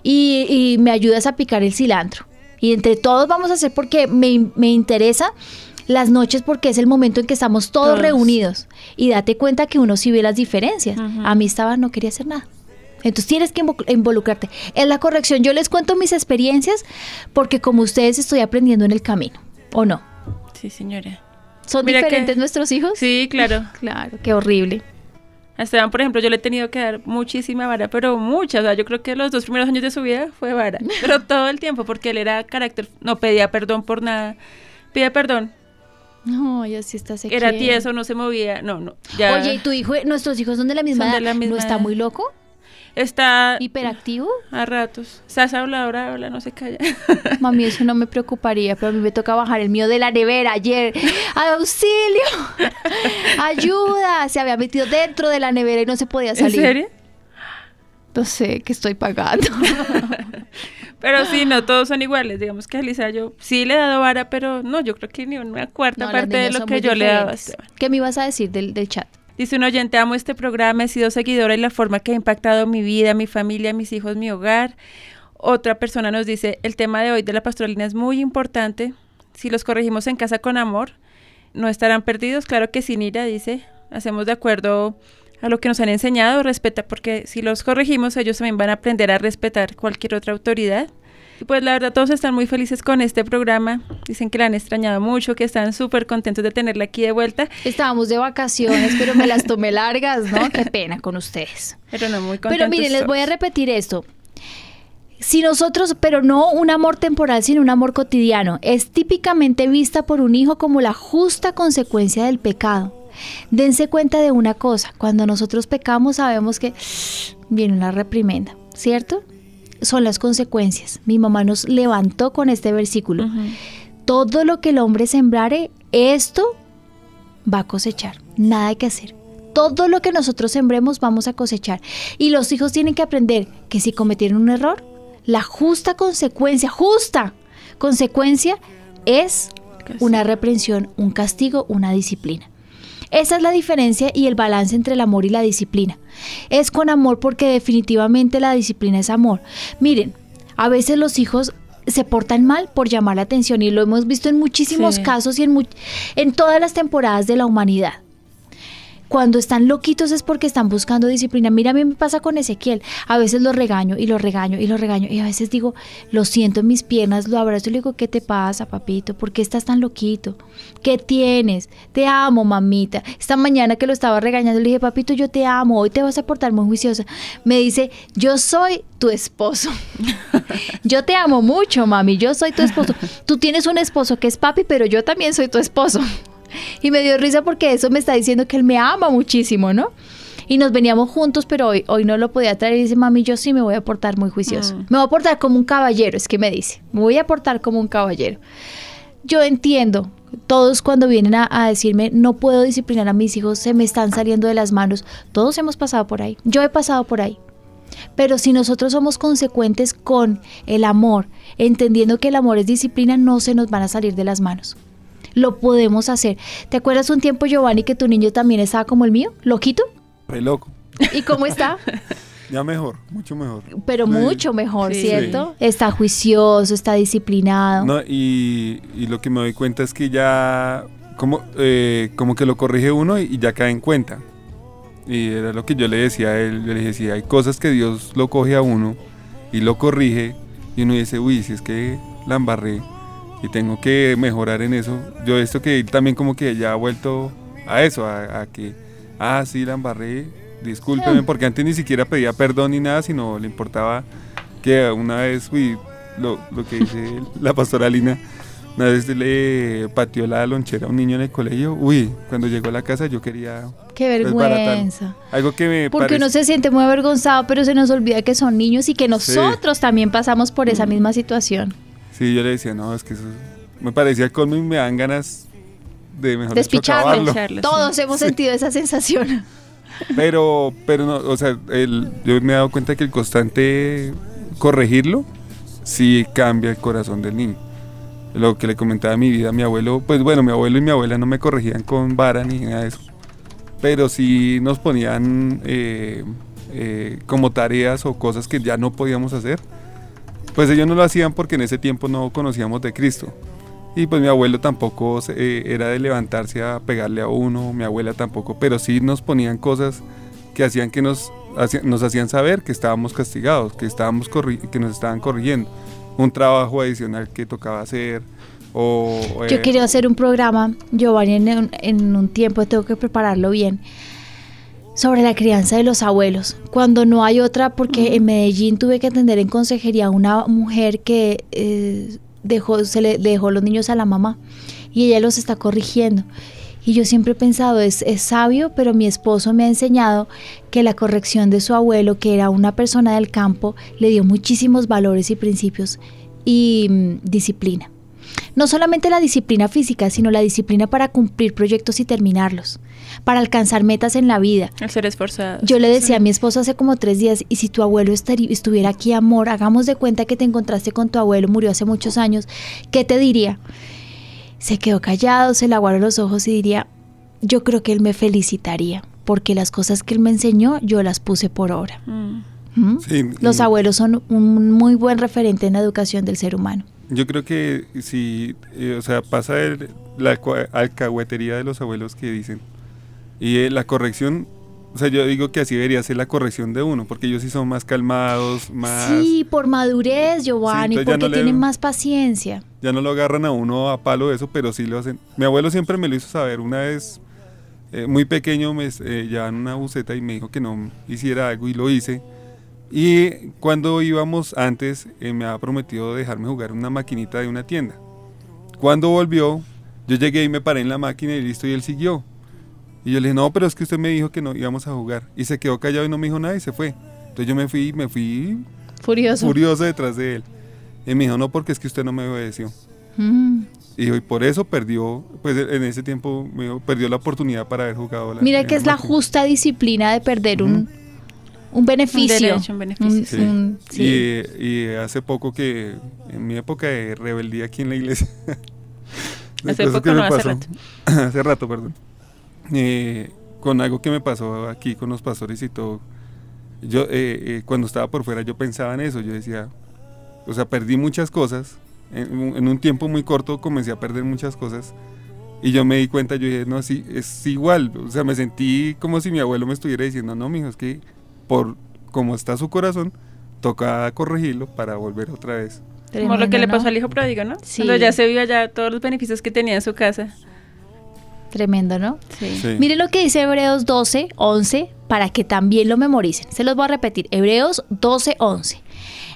Y, me ayudas a picar el cilantro. Y entre todos vamos a hacer porque me, me interesa las noches porque es el momento en que estamos todos, reunidos. Y date cuenta que uno sí ve las diferencias. A mí estaba, no quería hacer nada. Entonces tienes que involucrarte. En la corrección yo les cuento mis experiencias porque como ustedes estoy aprendiendo en el camino, ¿o no? Sí, señora. ¿Son diferentes nuestros hijos? Sí, claro. <laughs> claro, qué horrible. A Esteban, por ejemplo, yo le he tenido que dar muchísima vara, pero mucha. O sea, yo creo que los dos primeros años de su vida fue vara. <laughs> Pero todo el tiempo, porque él era carácter, no pedía perdón por nada. Pide perdón. No, ya sí está sequía. Era tieso, no se movía. No, no. Oye, ¿y tu hijo, nuestros hijos son de la misma edad? la misma ¿No está muy loco? Está... ¿Hiperactivo? A ratos. Sas habla, ahora habla, no se calla. <laughs> Mami, eso no me preocuparía, pero a mí me toca bajar el mío de la nevera ayer. ¡Auxilio! <laughs> ¡Ayuda! Se había metido dentro de la nevera y no se podía salir. ¿En serio? No sé, que estoy pagando. <laughs> pero sí, no todos son iguales. Digamos que a Elisa yo sí le he dado vara, pero no, yo creo que ni una cuarta parte de lo que yo le he dado a ¿Qué me ibas a decir del, del chat? Dice un oyente, amo este programa, he sido seguidora y la forma que ha impactado mi vida, mi familia, mis hijos, mi hogar. Otra persona nos dice, el tema de hoy de la pastoralina es muy importante. Si los corregimos en casa con amor, no estarán perdidos. Claro que sin ira, dice, hacemos de acuerdo a lo que nos han enseñado, respeta, porque si los corregimos, ellos también van a aprender a respetar cualquier otra autoridad. Y pues la verdad todos están muy felices con este programa. Dicen que la han extrañado mucho, que están súper contentos de tenerla aquí de vuelta. Estábamos de vacaciones, pero me las tomé largas, ¿no? Qué pena con ustedes. Pero no muy contentos. Pero miren, les voy a repetir esto. Si nosotros, pero no un amor temporal, sino un amor cotidiano, es típicamente vista por un hijo como la justa consecuencia del pecado. Dense cuenta de una cosa, cuando nosotros pecamos sabemos que viene una reprimenda, ¿cierto? Son las consecuencias. Mi mamá nos levantó con este versículo. Todo lo que el hombre sembrare, esto va a cosechar. Nada hay que hacer. Todo lo que nosotros sembremos vamos a cosechar. Y los hijos tienen que aprender que si cometieron un error, la justa consecuencia, justa consecuencia es una reprensión, un castigo, una disciplina. Esa es la diferencia y el balance entre el amor y la disciplina. Es con amor porque definitivamente la disciplina es amor. Miren, a veces los hijos se portan mal por llamar la atención y lo hemos visto en muchísimos Sí. casos y en, mu- en todas las temporadas de la humanidad. Cuando están loquitos es porque están buscando disciplina. Mira, a mí me pasa con Ezequiel. A veces lo regaño y lo regaño y lo regaño. Y a veces digo, lo siento en mis piernas, lo abrazo y le digo, ¿qué te pasa, papito? ¿Por qué estás tan loquito? ¿Qué tienes? Te amo, mamita. Esta mañana que lo estaba regañando, le dije, papito, yo te amo. Hoy te vas a portar muy juiciosa. Me dice, yo soy tu esposo. <laughs> yo te amo mucho, mami. Yo soy tu esposo. Tú tienes un esposo que es papi, pero yo también soy tu esposo. Y me dio risa porque eso me está diciendo que él me ama muchísimo, ¿no? Y nos veníamos juntos, pero hoy, hoy no lo podía traer y dice, mami, yo sí me voy a portar muy juicioso. Mm. Me voy a portar como un caballero, es que me dice. Me voy a portar como un caballero. Yo entiendo, todos cuando vienen a, a decirme, no puedo disciplinar a mis hijos, se me están saliendo de las manos. Todos hemos pasado por ahí. Yo he pasado por ahí. Pero si nosotros somos consecuentes con el amor, entendiendo que el amor es disciplina, no se nos van a salir de las manos. Lo podemos hacer. ¿Te acuerdas un tiempo, Giovanni, que tu niño también estaba como el mío? ¿Loquito? Re loco. ¿Y cómo está? <laughs> Ya mejor, mucho mejor. Pero Sí. mucho mejor, Sí. ¿cierto? Está juicioso, está disciplinado. No, y, y lo que me doy cuenta es que ya como, eh, como que lo corrige uno y ya cae en cuenta. Y era lo que yo le decía a él, yo le dije, si hay cosas que Dios lo coge a uno y lo corrige y uno dice, uy, si es que la embarré y tengo que mejorar en eso. Yo esto que él también como que ya ha vuelto a eso, a, a que, ah, sí, la embarré, discúlpeme, <laughs> porque antes ni siquiera pedía perdón ni nada, sino le importaba que una vez, uy, lo, lo que dice <laughs> la pastora Lina, una vez le pateó la lonchera a un niño en el colegio, uy, cuando llegó a la casa yo quería Qué vergüenza. algo que me Porque parece- uno se siente muy avergonzado, pero se nos olvida que son niños y que nosotros también pasamos por esa misma situación. Sí, yo le decía, no, es que eso me parecía colmo y me dan ganas de mejor dicho, Despicharlo. sí. <laughs> Todos hemos sentido esa sensación. Pero, pero no, o sea, el- yo me he dado cuenta que el constante corregirlo sí cambia el corazón del niño. Lo que le comentaba a mi vida, mi abuelo, pues bueno, mi abuelo y mi abuela no me corregían con vara ni nada de eso. Pero sí nos ponían eh, eh, como tareas o cosas que ya no podíamos hacer. Pues ellos no lo hacían porque en ese tiempo no conocíamos de Cristo. Y pues mi abuelo tampoco eh, era de levantarse a pegarle a uno, mi abuela tampoco, pero sí nos ponían cosas que hacían que nos, hacían- nos hacían saber que estábamos castigados, que, estábamos corri- que nos estaban corrigiendo. Un trabajo adicional que tocaba hacer. O, Yo eh, quería hacer un programa, Giovanni, en un, en un tiempo tengo que prepararlo bien, sobre la crianza de los abuelos. Cuando no hay otra, porque en Medellín tuve que atender en consejería a una mujer que eh, dejó, se le dejó los niños a la mamá y ella los está corrigiendo. Y yo siempre he pensado, es, es sabio, pero mi esposo me ha enseñado que la corrección de su abuelo, que era una persona del campo, le dio muchísimos valores y principios y mm, disciplina. No solamente la disciplina física, sino la disciplina para cumplir proyectos y terminarlos, para alcanzar metas en la vida. El ser esforzado. Yo le decía a mi esposo hace como tres días, y si tu abuelo estuviera aquí, amor, hagamos de cuenta que te encontraste con tu abuelo, murió hace muchos años, ¿qué te diría? Se quedó callado, se le aguaron los ojos y diría, yo creo que él me felicitaría, porque las cosas que él me enseñó, yo las puse por obra. Mm. ¿Mm? sí, Los abuelos son un muy buen referente en la educación del ser humano. Yo creo que si, eh, o sea, pasa el- la alcahuetería de los abuelos que dicen. Y eh, la corrección O sea, yo digo que así debería ser la corrección de uno, porque ellos sí son más calmados, más... Sí, por madurez, Giovanni, porque no le- tienen más paciencia. Ya no lo agarran a uno a palo eso, pero sí lo hacen. Mi abuelo siempre me lo hizo saber. Una vez, eh, muy pequeño, me llevaban una buceta y me dijo que no hiciera algo y lo hice. Y cuando íbamos antes, eh, me había prometido dejarme jugar una maquinita de una tienda. Cuando volvió, yo llegué y me paré en la máquina y listo, y él siguió. Y yo le dije, no, pero es que usted me dijo que no íbamos a jugar. Y se quedó callado y no me dijo nada y se fue. Entonces yo me fui, me fui Furioso. furioso detrás de él. Y me dijo, no, porque es que usted no me obedeció. Mm. Y y por eso perdió, pues en ese tiempo me dijo, perdió la oportunidad para haber jugado la Mira que es la máquina. justa disciplina de perder un, un beneficio. derecho, un beneficio. Un- Sí. un- sí. Y, y hace poco que, en mi época de rebeldía aquí en la iglesia, <laughs> Hace poco que me no, hace pasó- rato. <clears throat> hace rato, perdón. Eh, con algo que me pasó aquí con los pastores y todo. Yo, eh, eh, cuando estaba por fuera, yo pensaba en eso. Yo decía, o sea, perdí muchas cosas. En, un- en un tiempo muy corto comencé a perder muchas cosas. Y yo me di cuenta, yo dije, no, sí, es igual. O sea, me sentí como si mi abuelo me estuviera diciendo, no, mijo, es que por como está su corazón, toca corregirlo para volver otra vez. Como lo que Tremendo, le pasó al hijo pródigo, ¿no? Sí. Cuando ya se vio ya todos los beneficios que tenía en su casa. Tremendo, ¿no? Sí. Sí. Mire lo que dice Hebreos 12, 11, para que también lo memoricen. Se los voy a repetir. Hebreos 12, 11.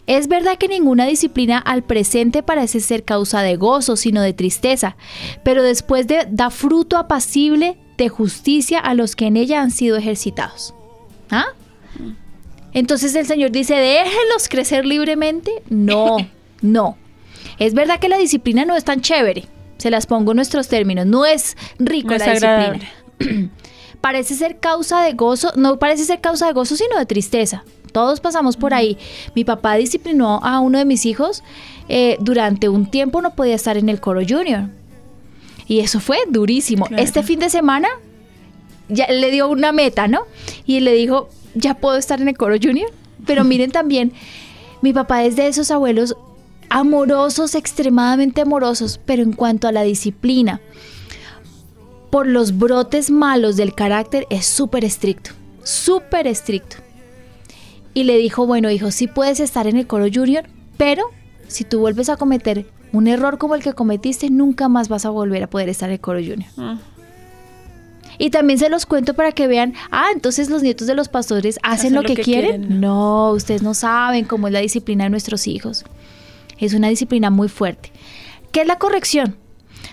Es verdad que ninguna disciplina al presente parece ser causa de gozo, sino de tristeza, pero después de, da fruto apacible de justicia a los que en ella han sido ejercitados. ¿Ah? Entonces el Señor dice, déjenlos crecer libremente. No, <laughs> no. Es verdad que la disciplina no es tan chévere. Se las pongo en nuestros términos. No es rico No es la agradable. disciplina. <clears throat> parece ser causa de gozo, no parece ser causa de gozo, sino de tristeza. Todos pasamos por ahí. Mi papá disciplinó a uno de mis hijos. eh, durante un tiempo no podía estar en el coro junior. Y eso fue durísimo. Claro. Este fin de semana ya le dio una meta, ¿no? Y le dijo, ya puedo estar en el coro junior. Pero miren <laughs> también, mi papá es de esos abuelos amorosos, extremadamente amorosos, pero en cuanto a la disciplina, por los brotes malos del carácter, es súper estricto, súper estricto. Y le dijo, bueno, hijo, sí puedes estar en el coro junior, pero si tú vuelves a cometer un error como el que cometiste, nunca más vas a volver a poder estar en el coro junior. Y también se los cuento para que vean, ah, entonces los nietos de los pastores hacen, lo, que, quieren. No, ustedes no saben cómo es la disciplina de nuestros hijos. Es una disciplina muy fuerte. ¿Qué es la corrección?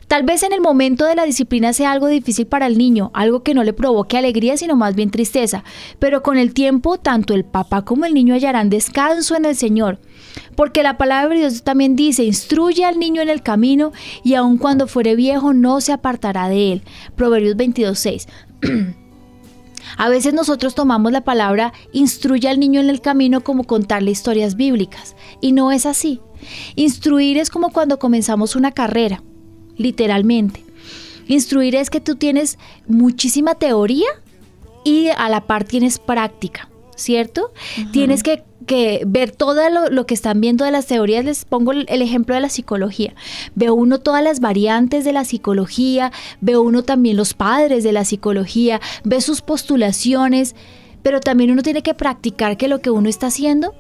Tal vez en el momento de la disciplina sea algo difícil para el niño, algo que no le provoque alegría, sino más bien tristeza. Pero con el tiempo, tanto el papá como el niño hallarán descanso en el Señor. Porque la palabra de Dios también dice, instruye al niño en el camino y aun cuando fuere viejo no se apartará de él. Proverbios 22.6. <clears throat> A veces nosotros tomamos la palabra instruye al niño en el camino como contarle historias bíblicas. Y no es así. Instruir es como cuando comenzamos una carrera, literalmente. Instruir es que tú tienes muchísima teoría y a la par tienes práctica, ¿cierto? Tienes que, que ver todo lo, lo que están viendo de las teorías. Les pongo el, el ejemplo de la psicología. Veo uno todas las variantes de la psicología, veo uno también los padres de la psicología, ve sus postulaciones, pero también uno tiene que practicar que lo que uno está haciendo,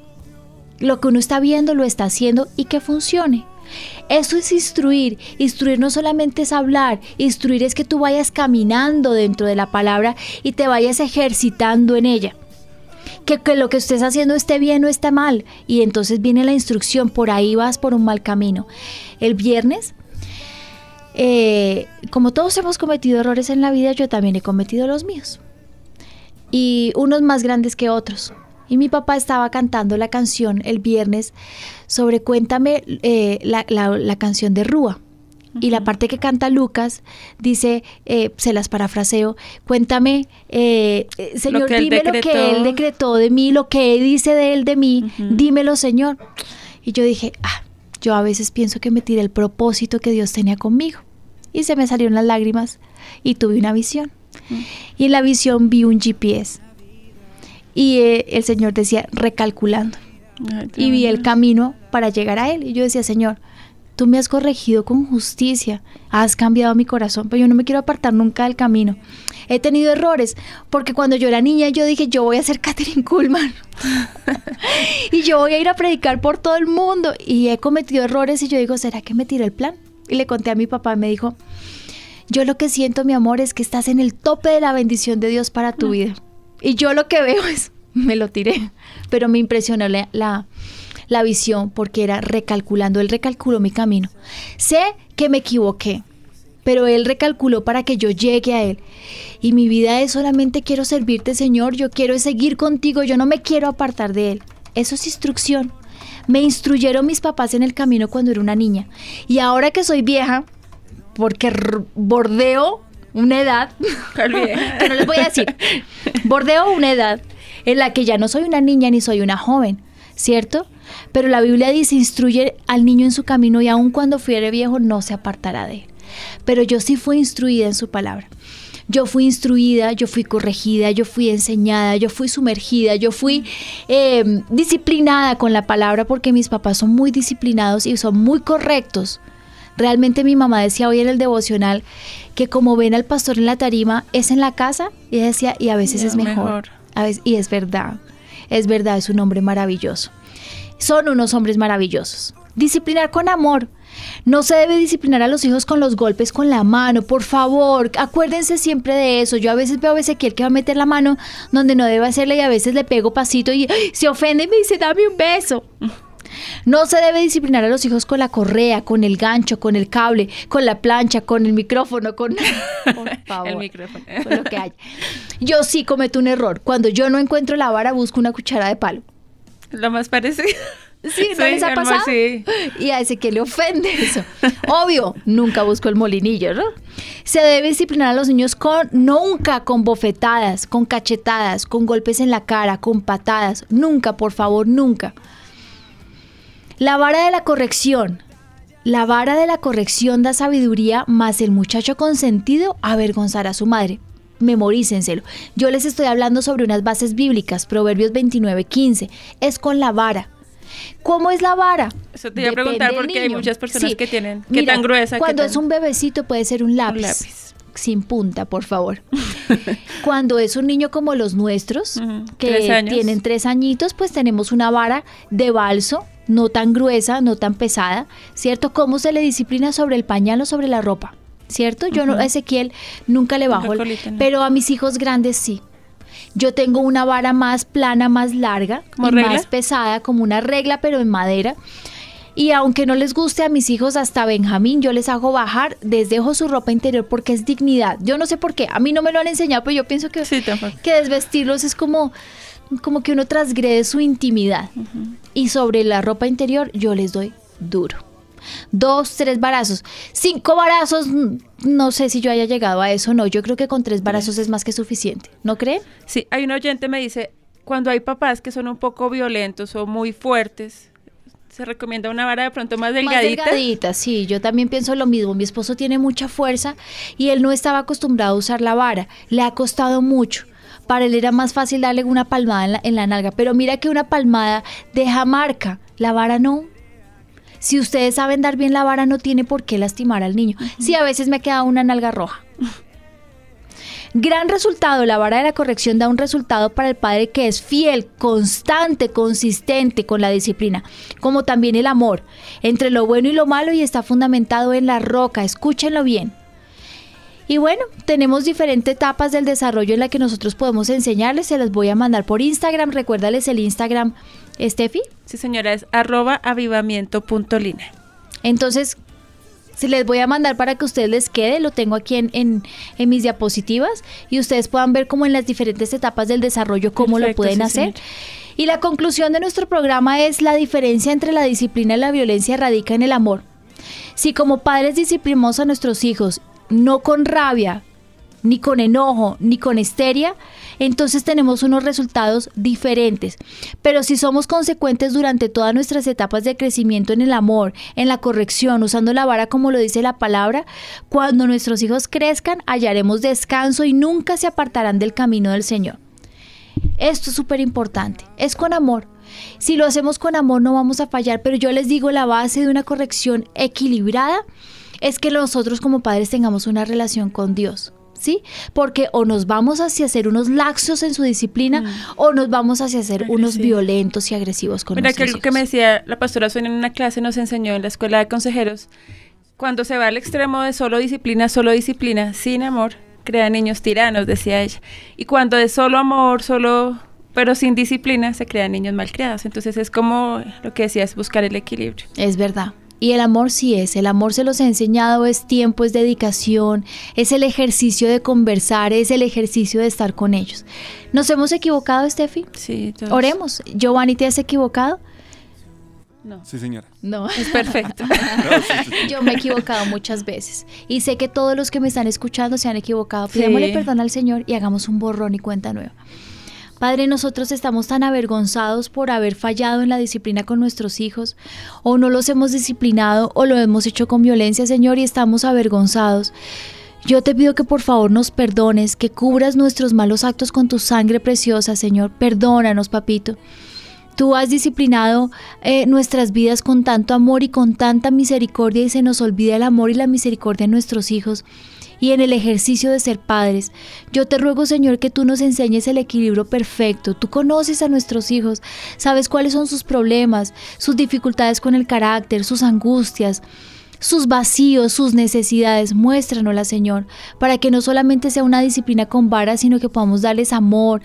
lo que uno está viendo, lo está haciendo y que funcione. Eso es instruir. Instruir no solamente es hablar, instruir es que tú vayas caminando dentro de la palabra y te vayas ejercitando en ella. Que, lo que estés haciendo esté bien o esté mal. Y entonces viene la instrucción, por ahí vas por un mal camino. El viernes, eh, como todos hemos cometido errores en la vida, yo también he cometido los míos. Y unos más grandes que otros. Y mi papá estaba cantando la canción el viernes sobre Cuéntame eh, la, la- la canción de Rúa. Y la parte que canta Lucas dice, eh, se las parafraseo, cuéntame, eh, eh, Señor, dime lo que. Él decretó de mí, lo que Él dice de Él de mí, dímelo, Señor. Y yo dije, ah, yo a veces pienso que me tiré el propósito que Dios tenía conmigo. Y se me salieron las lágrimas y tuve una visión. Y en la visión vi un GPS. Y eh, el Señor decía, recalculando. Ay, Y vi el camino para llegar a Él. Y yo decía, Señor, tú me has corregido con justicia, has cambiado mi corazón, pero yo no me quiero apartar nunca del camino. He tenido errores, porque cuando yo era niña yo dije, yo voy a ser Catherine Kuhlman <laughs> y yo voy a ir a predicar por todo el mundo y he cometido errores y yo digo, ¿será que me tiré el plan? Y le conté a mi papá y me dijo, yo lo que siento, mi amor, es que estás en el tope de la bendición de Dios para tu vida. Y yo lo que veo es, <laughs> me lo tiré, pero me impresionó la, la, la visión porque era recalculando, él recalculó mi camino. Sé que me equivoqué, pero Él recalculó para que yo llegue a Él. Y mi vida es solamente quiero servirte, Señor, yo quiero seguir contigo, yo no me quiero apartar de Él. Eso es instrucción. Me instruyeron mis papás en el camino cuando era una niña. Y ahora que soy vieja, porque bordeo una edad, <laughs> que no les voy a decir, bordeo una edad en la que ya no soy una niña ni soy una joven, ¿cierto? Pero la Biblia dice, instruye al niño en su camino y aun cuando fuere viejo no se apartará de él. Pero yo sí fui instruida en su palabra. Yo fui instruida, yo fui corregida, yo fui enseñada, yo fui sumergida, yo fui eh, disciplinada con la palabra porque mis papás son muy disciplinados y son muy correctos. Realmente mi mamá decía hoy en el devocional que como ven al pastor en la tarima es en la casa y decía y a veces es mejor. A veces, y es verdad, es verdad, es un hombre maravilloso. Son unos hombres maravillosos. Disciplinar con amor, no se debe disciplinar a los hijos con los golpes con la mano, por favor, acuérdense siempre de eso. Yo a veces veo a Ezequiel que va a meter la mano donde no debe hacerle y a veces le pego pasito y se ofende y me dice, dame un beso. No se debe disciplinar a los hijos con la correa, con el gancho, con el cable, con la plancha, con el micrófono, con, <laughs> por favor, el micrófono. Con lo que haya. Yo sí cometo un error. Cuando yo no encuentro la vara, busco una cuchara de palo. Lo más parecido. Sí, ¿no les ha pasado? Y a ese que le ofende eso. Obvio, nunca busco el molinillo, ¿no? Se debe disciplinar a los niños con, nunca con bofetadas, con cachetadas, con golpes en la cara, con patadas. Nunca, por favor, nunca. La vara de la corrección. La vara de la corrección da sabiduría, más el muchacho consentido avergonzará a su madre memorícenselo. Yo les estoy hablando sobre unas bases bíblicas, Proverbios 29, 15. Es con la vara. ¿Cómo es la vara? Eso te iba a preguntar porque hay muchas personas que tienen. ¿Qué tan gruesa? Cuando es un bebecito puede ser un lápiz. Sin punta, por favor. <laughs> cuando es un niño como los nuestros, que tienen tres añitos, pues tenemos una vara de balso, no tan gruesa, no tan pesada, ¿cierto? ¿Cómo se le disciplina sobre el pañal o sobre la ropa? ¿Cierto? Yo no, a Ezequiel nunca le bajo, pero a mis hijos grandes sí. Yo tengo una vara más plana, más larga, más pesada, como una regla, pero en madera. Y aunque no les guste a mis hijos, hasta Benjamín, yo les hago bajar, les dejo su ropa interior porque es dignidad. Yo no sé por qué, a mí no me lo han enseñado, pero yo pienso que, que desvestirlos es como, como que uno transgrede su intimidad. Y sobre la ropa interior yo les doy duro dos, tres barazos. Cinco barazos, no sé si yo haya llegado a eso, no. Yo creo que con tres barazos es más que suficiente, ¿no creen? Sí, hay un oyente me dice, cuando hay papás que son un poco violentos o muy fuertes, se recomienda una vara de pronto más delgadita. Más delgadita, sí, yo también pienso lo mismo. Mi esposo tiene mucha fuerza y él no estaba acostumbrado a usar la vara. Le ha costado mucho. Para él era más fácil darle una palmada en la, en la nalga. Pero mira que una palmada deja marca. La vara no. Si ustedes saben dar bien la vara, no tiene por qué lastimar al niño. Sí, a veces me queda una nalga roja. Gran resultado, la vara de la corrección da un resultado para el padre que es fiel, constante, consistente con la disciplina, como también el amor, entre lo bueno y lo malo y está fundamentado en la roca, escúchenlo bien. Y bueno, tenemos diferentes etapas del desarrollo en la que nosotros podemos enseñarles, se las voy a mandar por Instagram, recuérdales el Instagram Estefi. Sí, señora, es arroba avivamiento.line. Entonces, se les voy a mandar para que ustedes les quede, lo tengo aquí en, en, mis diapositivas y ustedes puedan ver como en las diferentes etapas del desarrollo cómo lo pueden hacer. Y la conclusión de nuestro programa es la diferencia entre la disciplina y la violencia radica en el amor. Si como padres disciplinamos a nuestros hijos, no con rabia, ni con enojo, ni con histeria, entonces tenemos unos resultados diferentes. Pero si somos consecuentes durante todas nuestras etapas de crecimiento en el amor, en la corrección, usando la vara como lo dice la palabra, cuando nuestros hijos crezcan hallaremos descanso y nunca se apartarán del camino del Señor. Esto es súper importante. Es con amor. Si lo hacemos con amor no vamos a fallar, pero yo les digo, la base de una corrección equilibrada es que nosotros como padres tengamos una relación con Dios. ¿Sí? Porque o nos vamos hacia ser unos laxos en su disciplina o nos vamos hacia ser unos violentos y agresivos con Mira que algo que me decía la pastora Sonia en una clase nos enseñó en la escuela de consejeros, cuando se va al extremo de solo disciplina, solo disciplina, sin amor, crea niños tiranos, decía ella. Y cuando de solo amor, solo, pero sin disciplina, se crean niños malcriados. Entonces es como lo que decías, buscar el equilibrio. Es verdad. Y el amor sí es, el amor se los he enseñado, es tiempo, es dedicación, es el ejercicio de conversar, es el ejercicio de estar con ellos. ¿Nos hemos equivocado, Steffi? Sí, todos. Oremos. Giovanni, ¿te has equivocado? No, Sí, señora. No. es perfecto. <laughs> No, sí, sí, sí. Yo me he equivocado muchas veces. Y sé que todos los que me están escuchando se han equivocado. Sí. Pidémosle perdón al Señor y hagamos un borrón y cuenta nueva. Padre, nosotros estamos tan avergonzados por haber fallado en la disciplina con nuestros hijos, o no los hemos disciplinado, o lo hemos hecho con violencia, Señor, y estamos avergonzados. Yo te pido que por favor nos perdones, que cubras nuestros malos actos con tu sangre preciosa, Señor. Perdónanos, papito. Tú has disciplinado eh, nuestras vidas con tanto amor y con tanta misericordia y se nos olvida el amor y la misericordia de nuestros hijos y en el ejercicio de ser padres. Yo te ruego, Señor, que tú nos enseñes el equilibrio perfecto. Tú conoces a nuestros hijos, sabes cuáles son sus problemas, sus dificultades con el carácter, sus angustias sus vacíos, sus necesidades, muéstranoslas, Señor, para que no solamente sea una disciplina con varas, sino que podamos darles amor,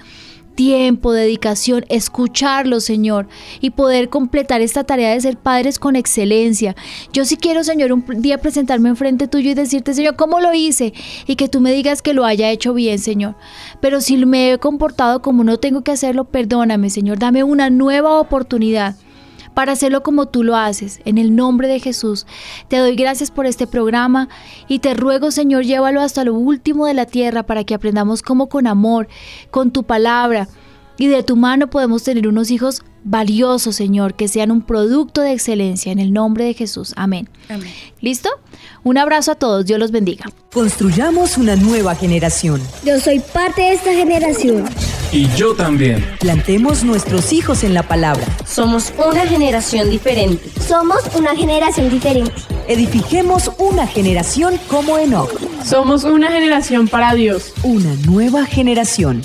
tiempo, dedicación, escucharlos, Señor, y poder completar esta tarea de ser padres con excelencia. Yo sí quiero, Señor, un día presentarme enfrente tuyo y decirte, Señor, ¿cómo lo hice? Y que tú me digas que lo haya hecho bien, Señor. Pero si me he comportado como no tengo que hacerlo, perdóname, Señor, dame una nueva oportunidad para hacerlo como tú lo haces. En el nombre de Jesús, te doy gracias por este programa y te ruego, Señor, llévalo hasta lo último de la tierra para que aprendamos cómo con amor, con tu palabra y de tu mano podemos tener unos hijos valiosos, Señor, que sean un producto de excelencia. En el nombre de Jesús. Amén. Amén. ¿Listo? Un abrazo a todos. Dios los bendiga. Construyamos una nueva generación. Yo soy parte de esta generación. Y yo también. Plantemos nuestros hijos en la palabra. Somos una generación diferente. Somos una generación diferente. Edifiquemos una generación como Enoch. Somos una generación para Dios. Una nueva generación.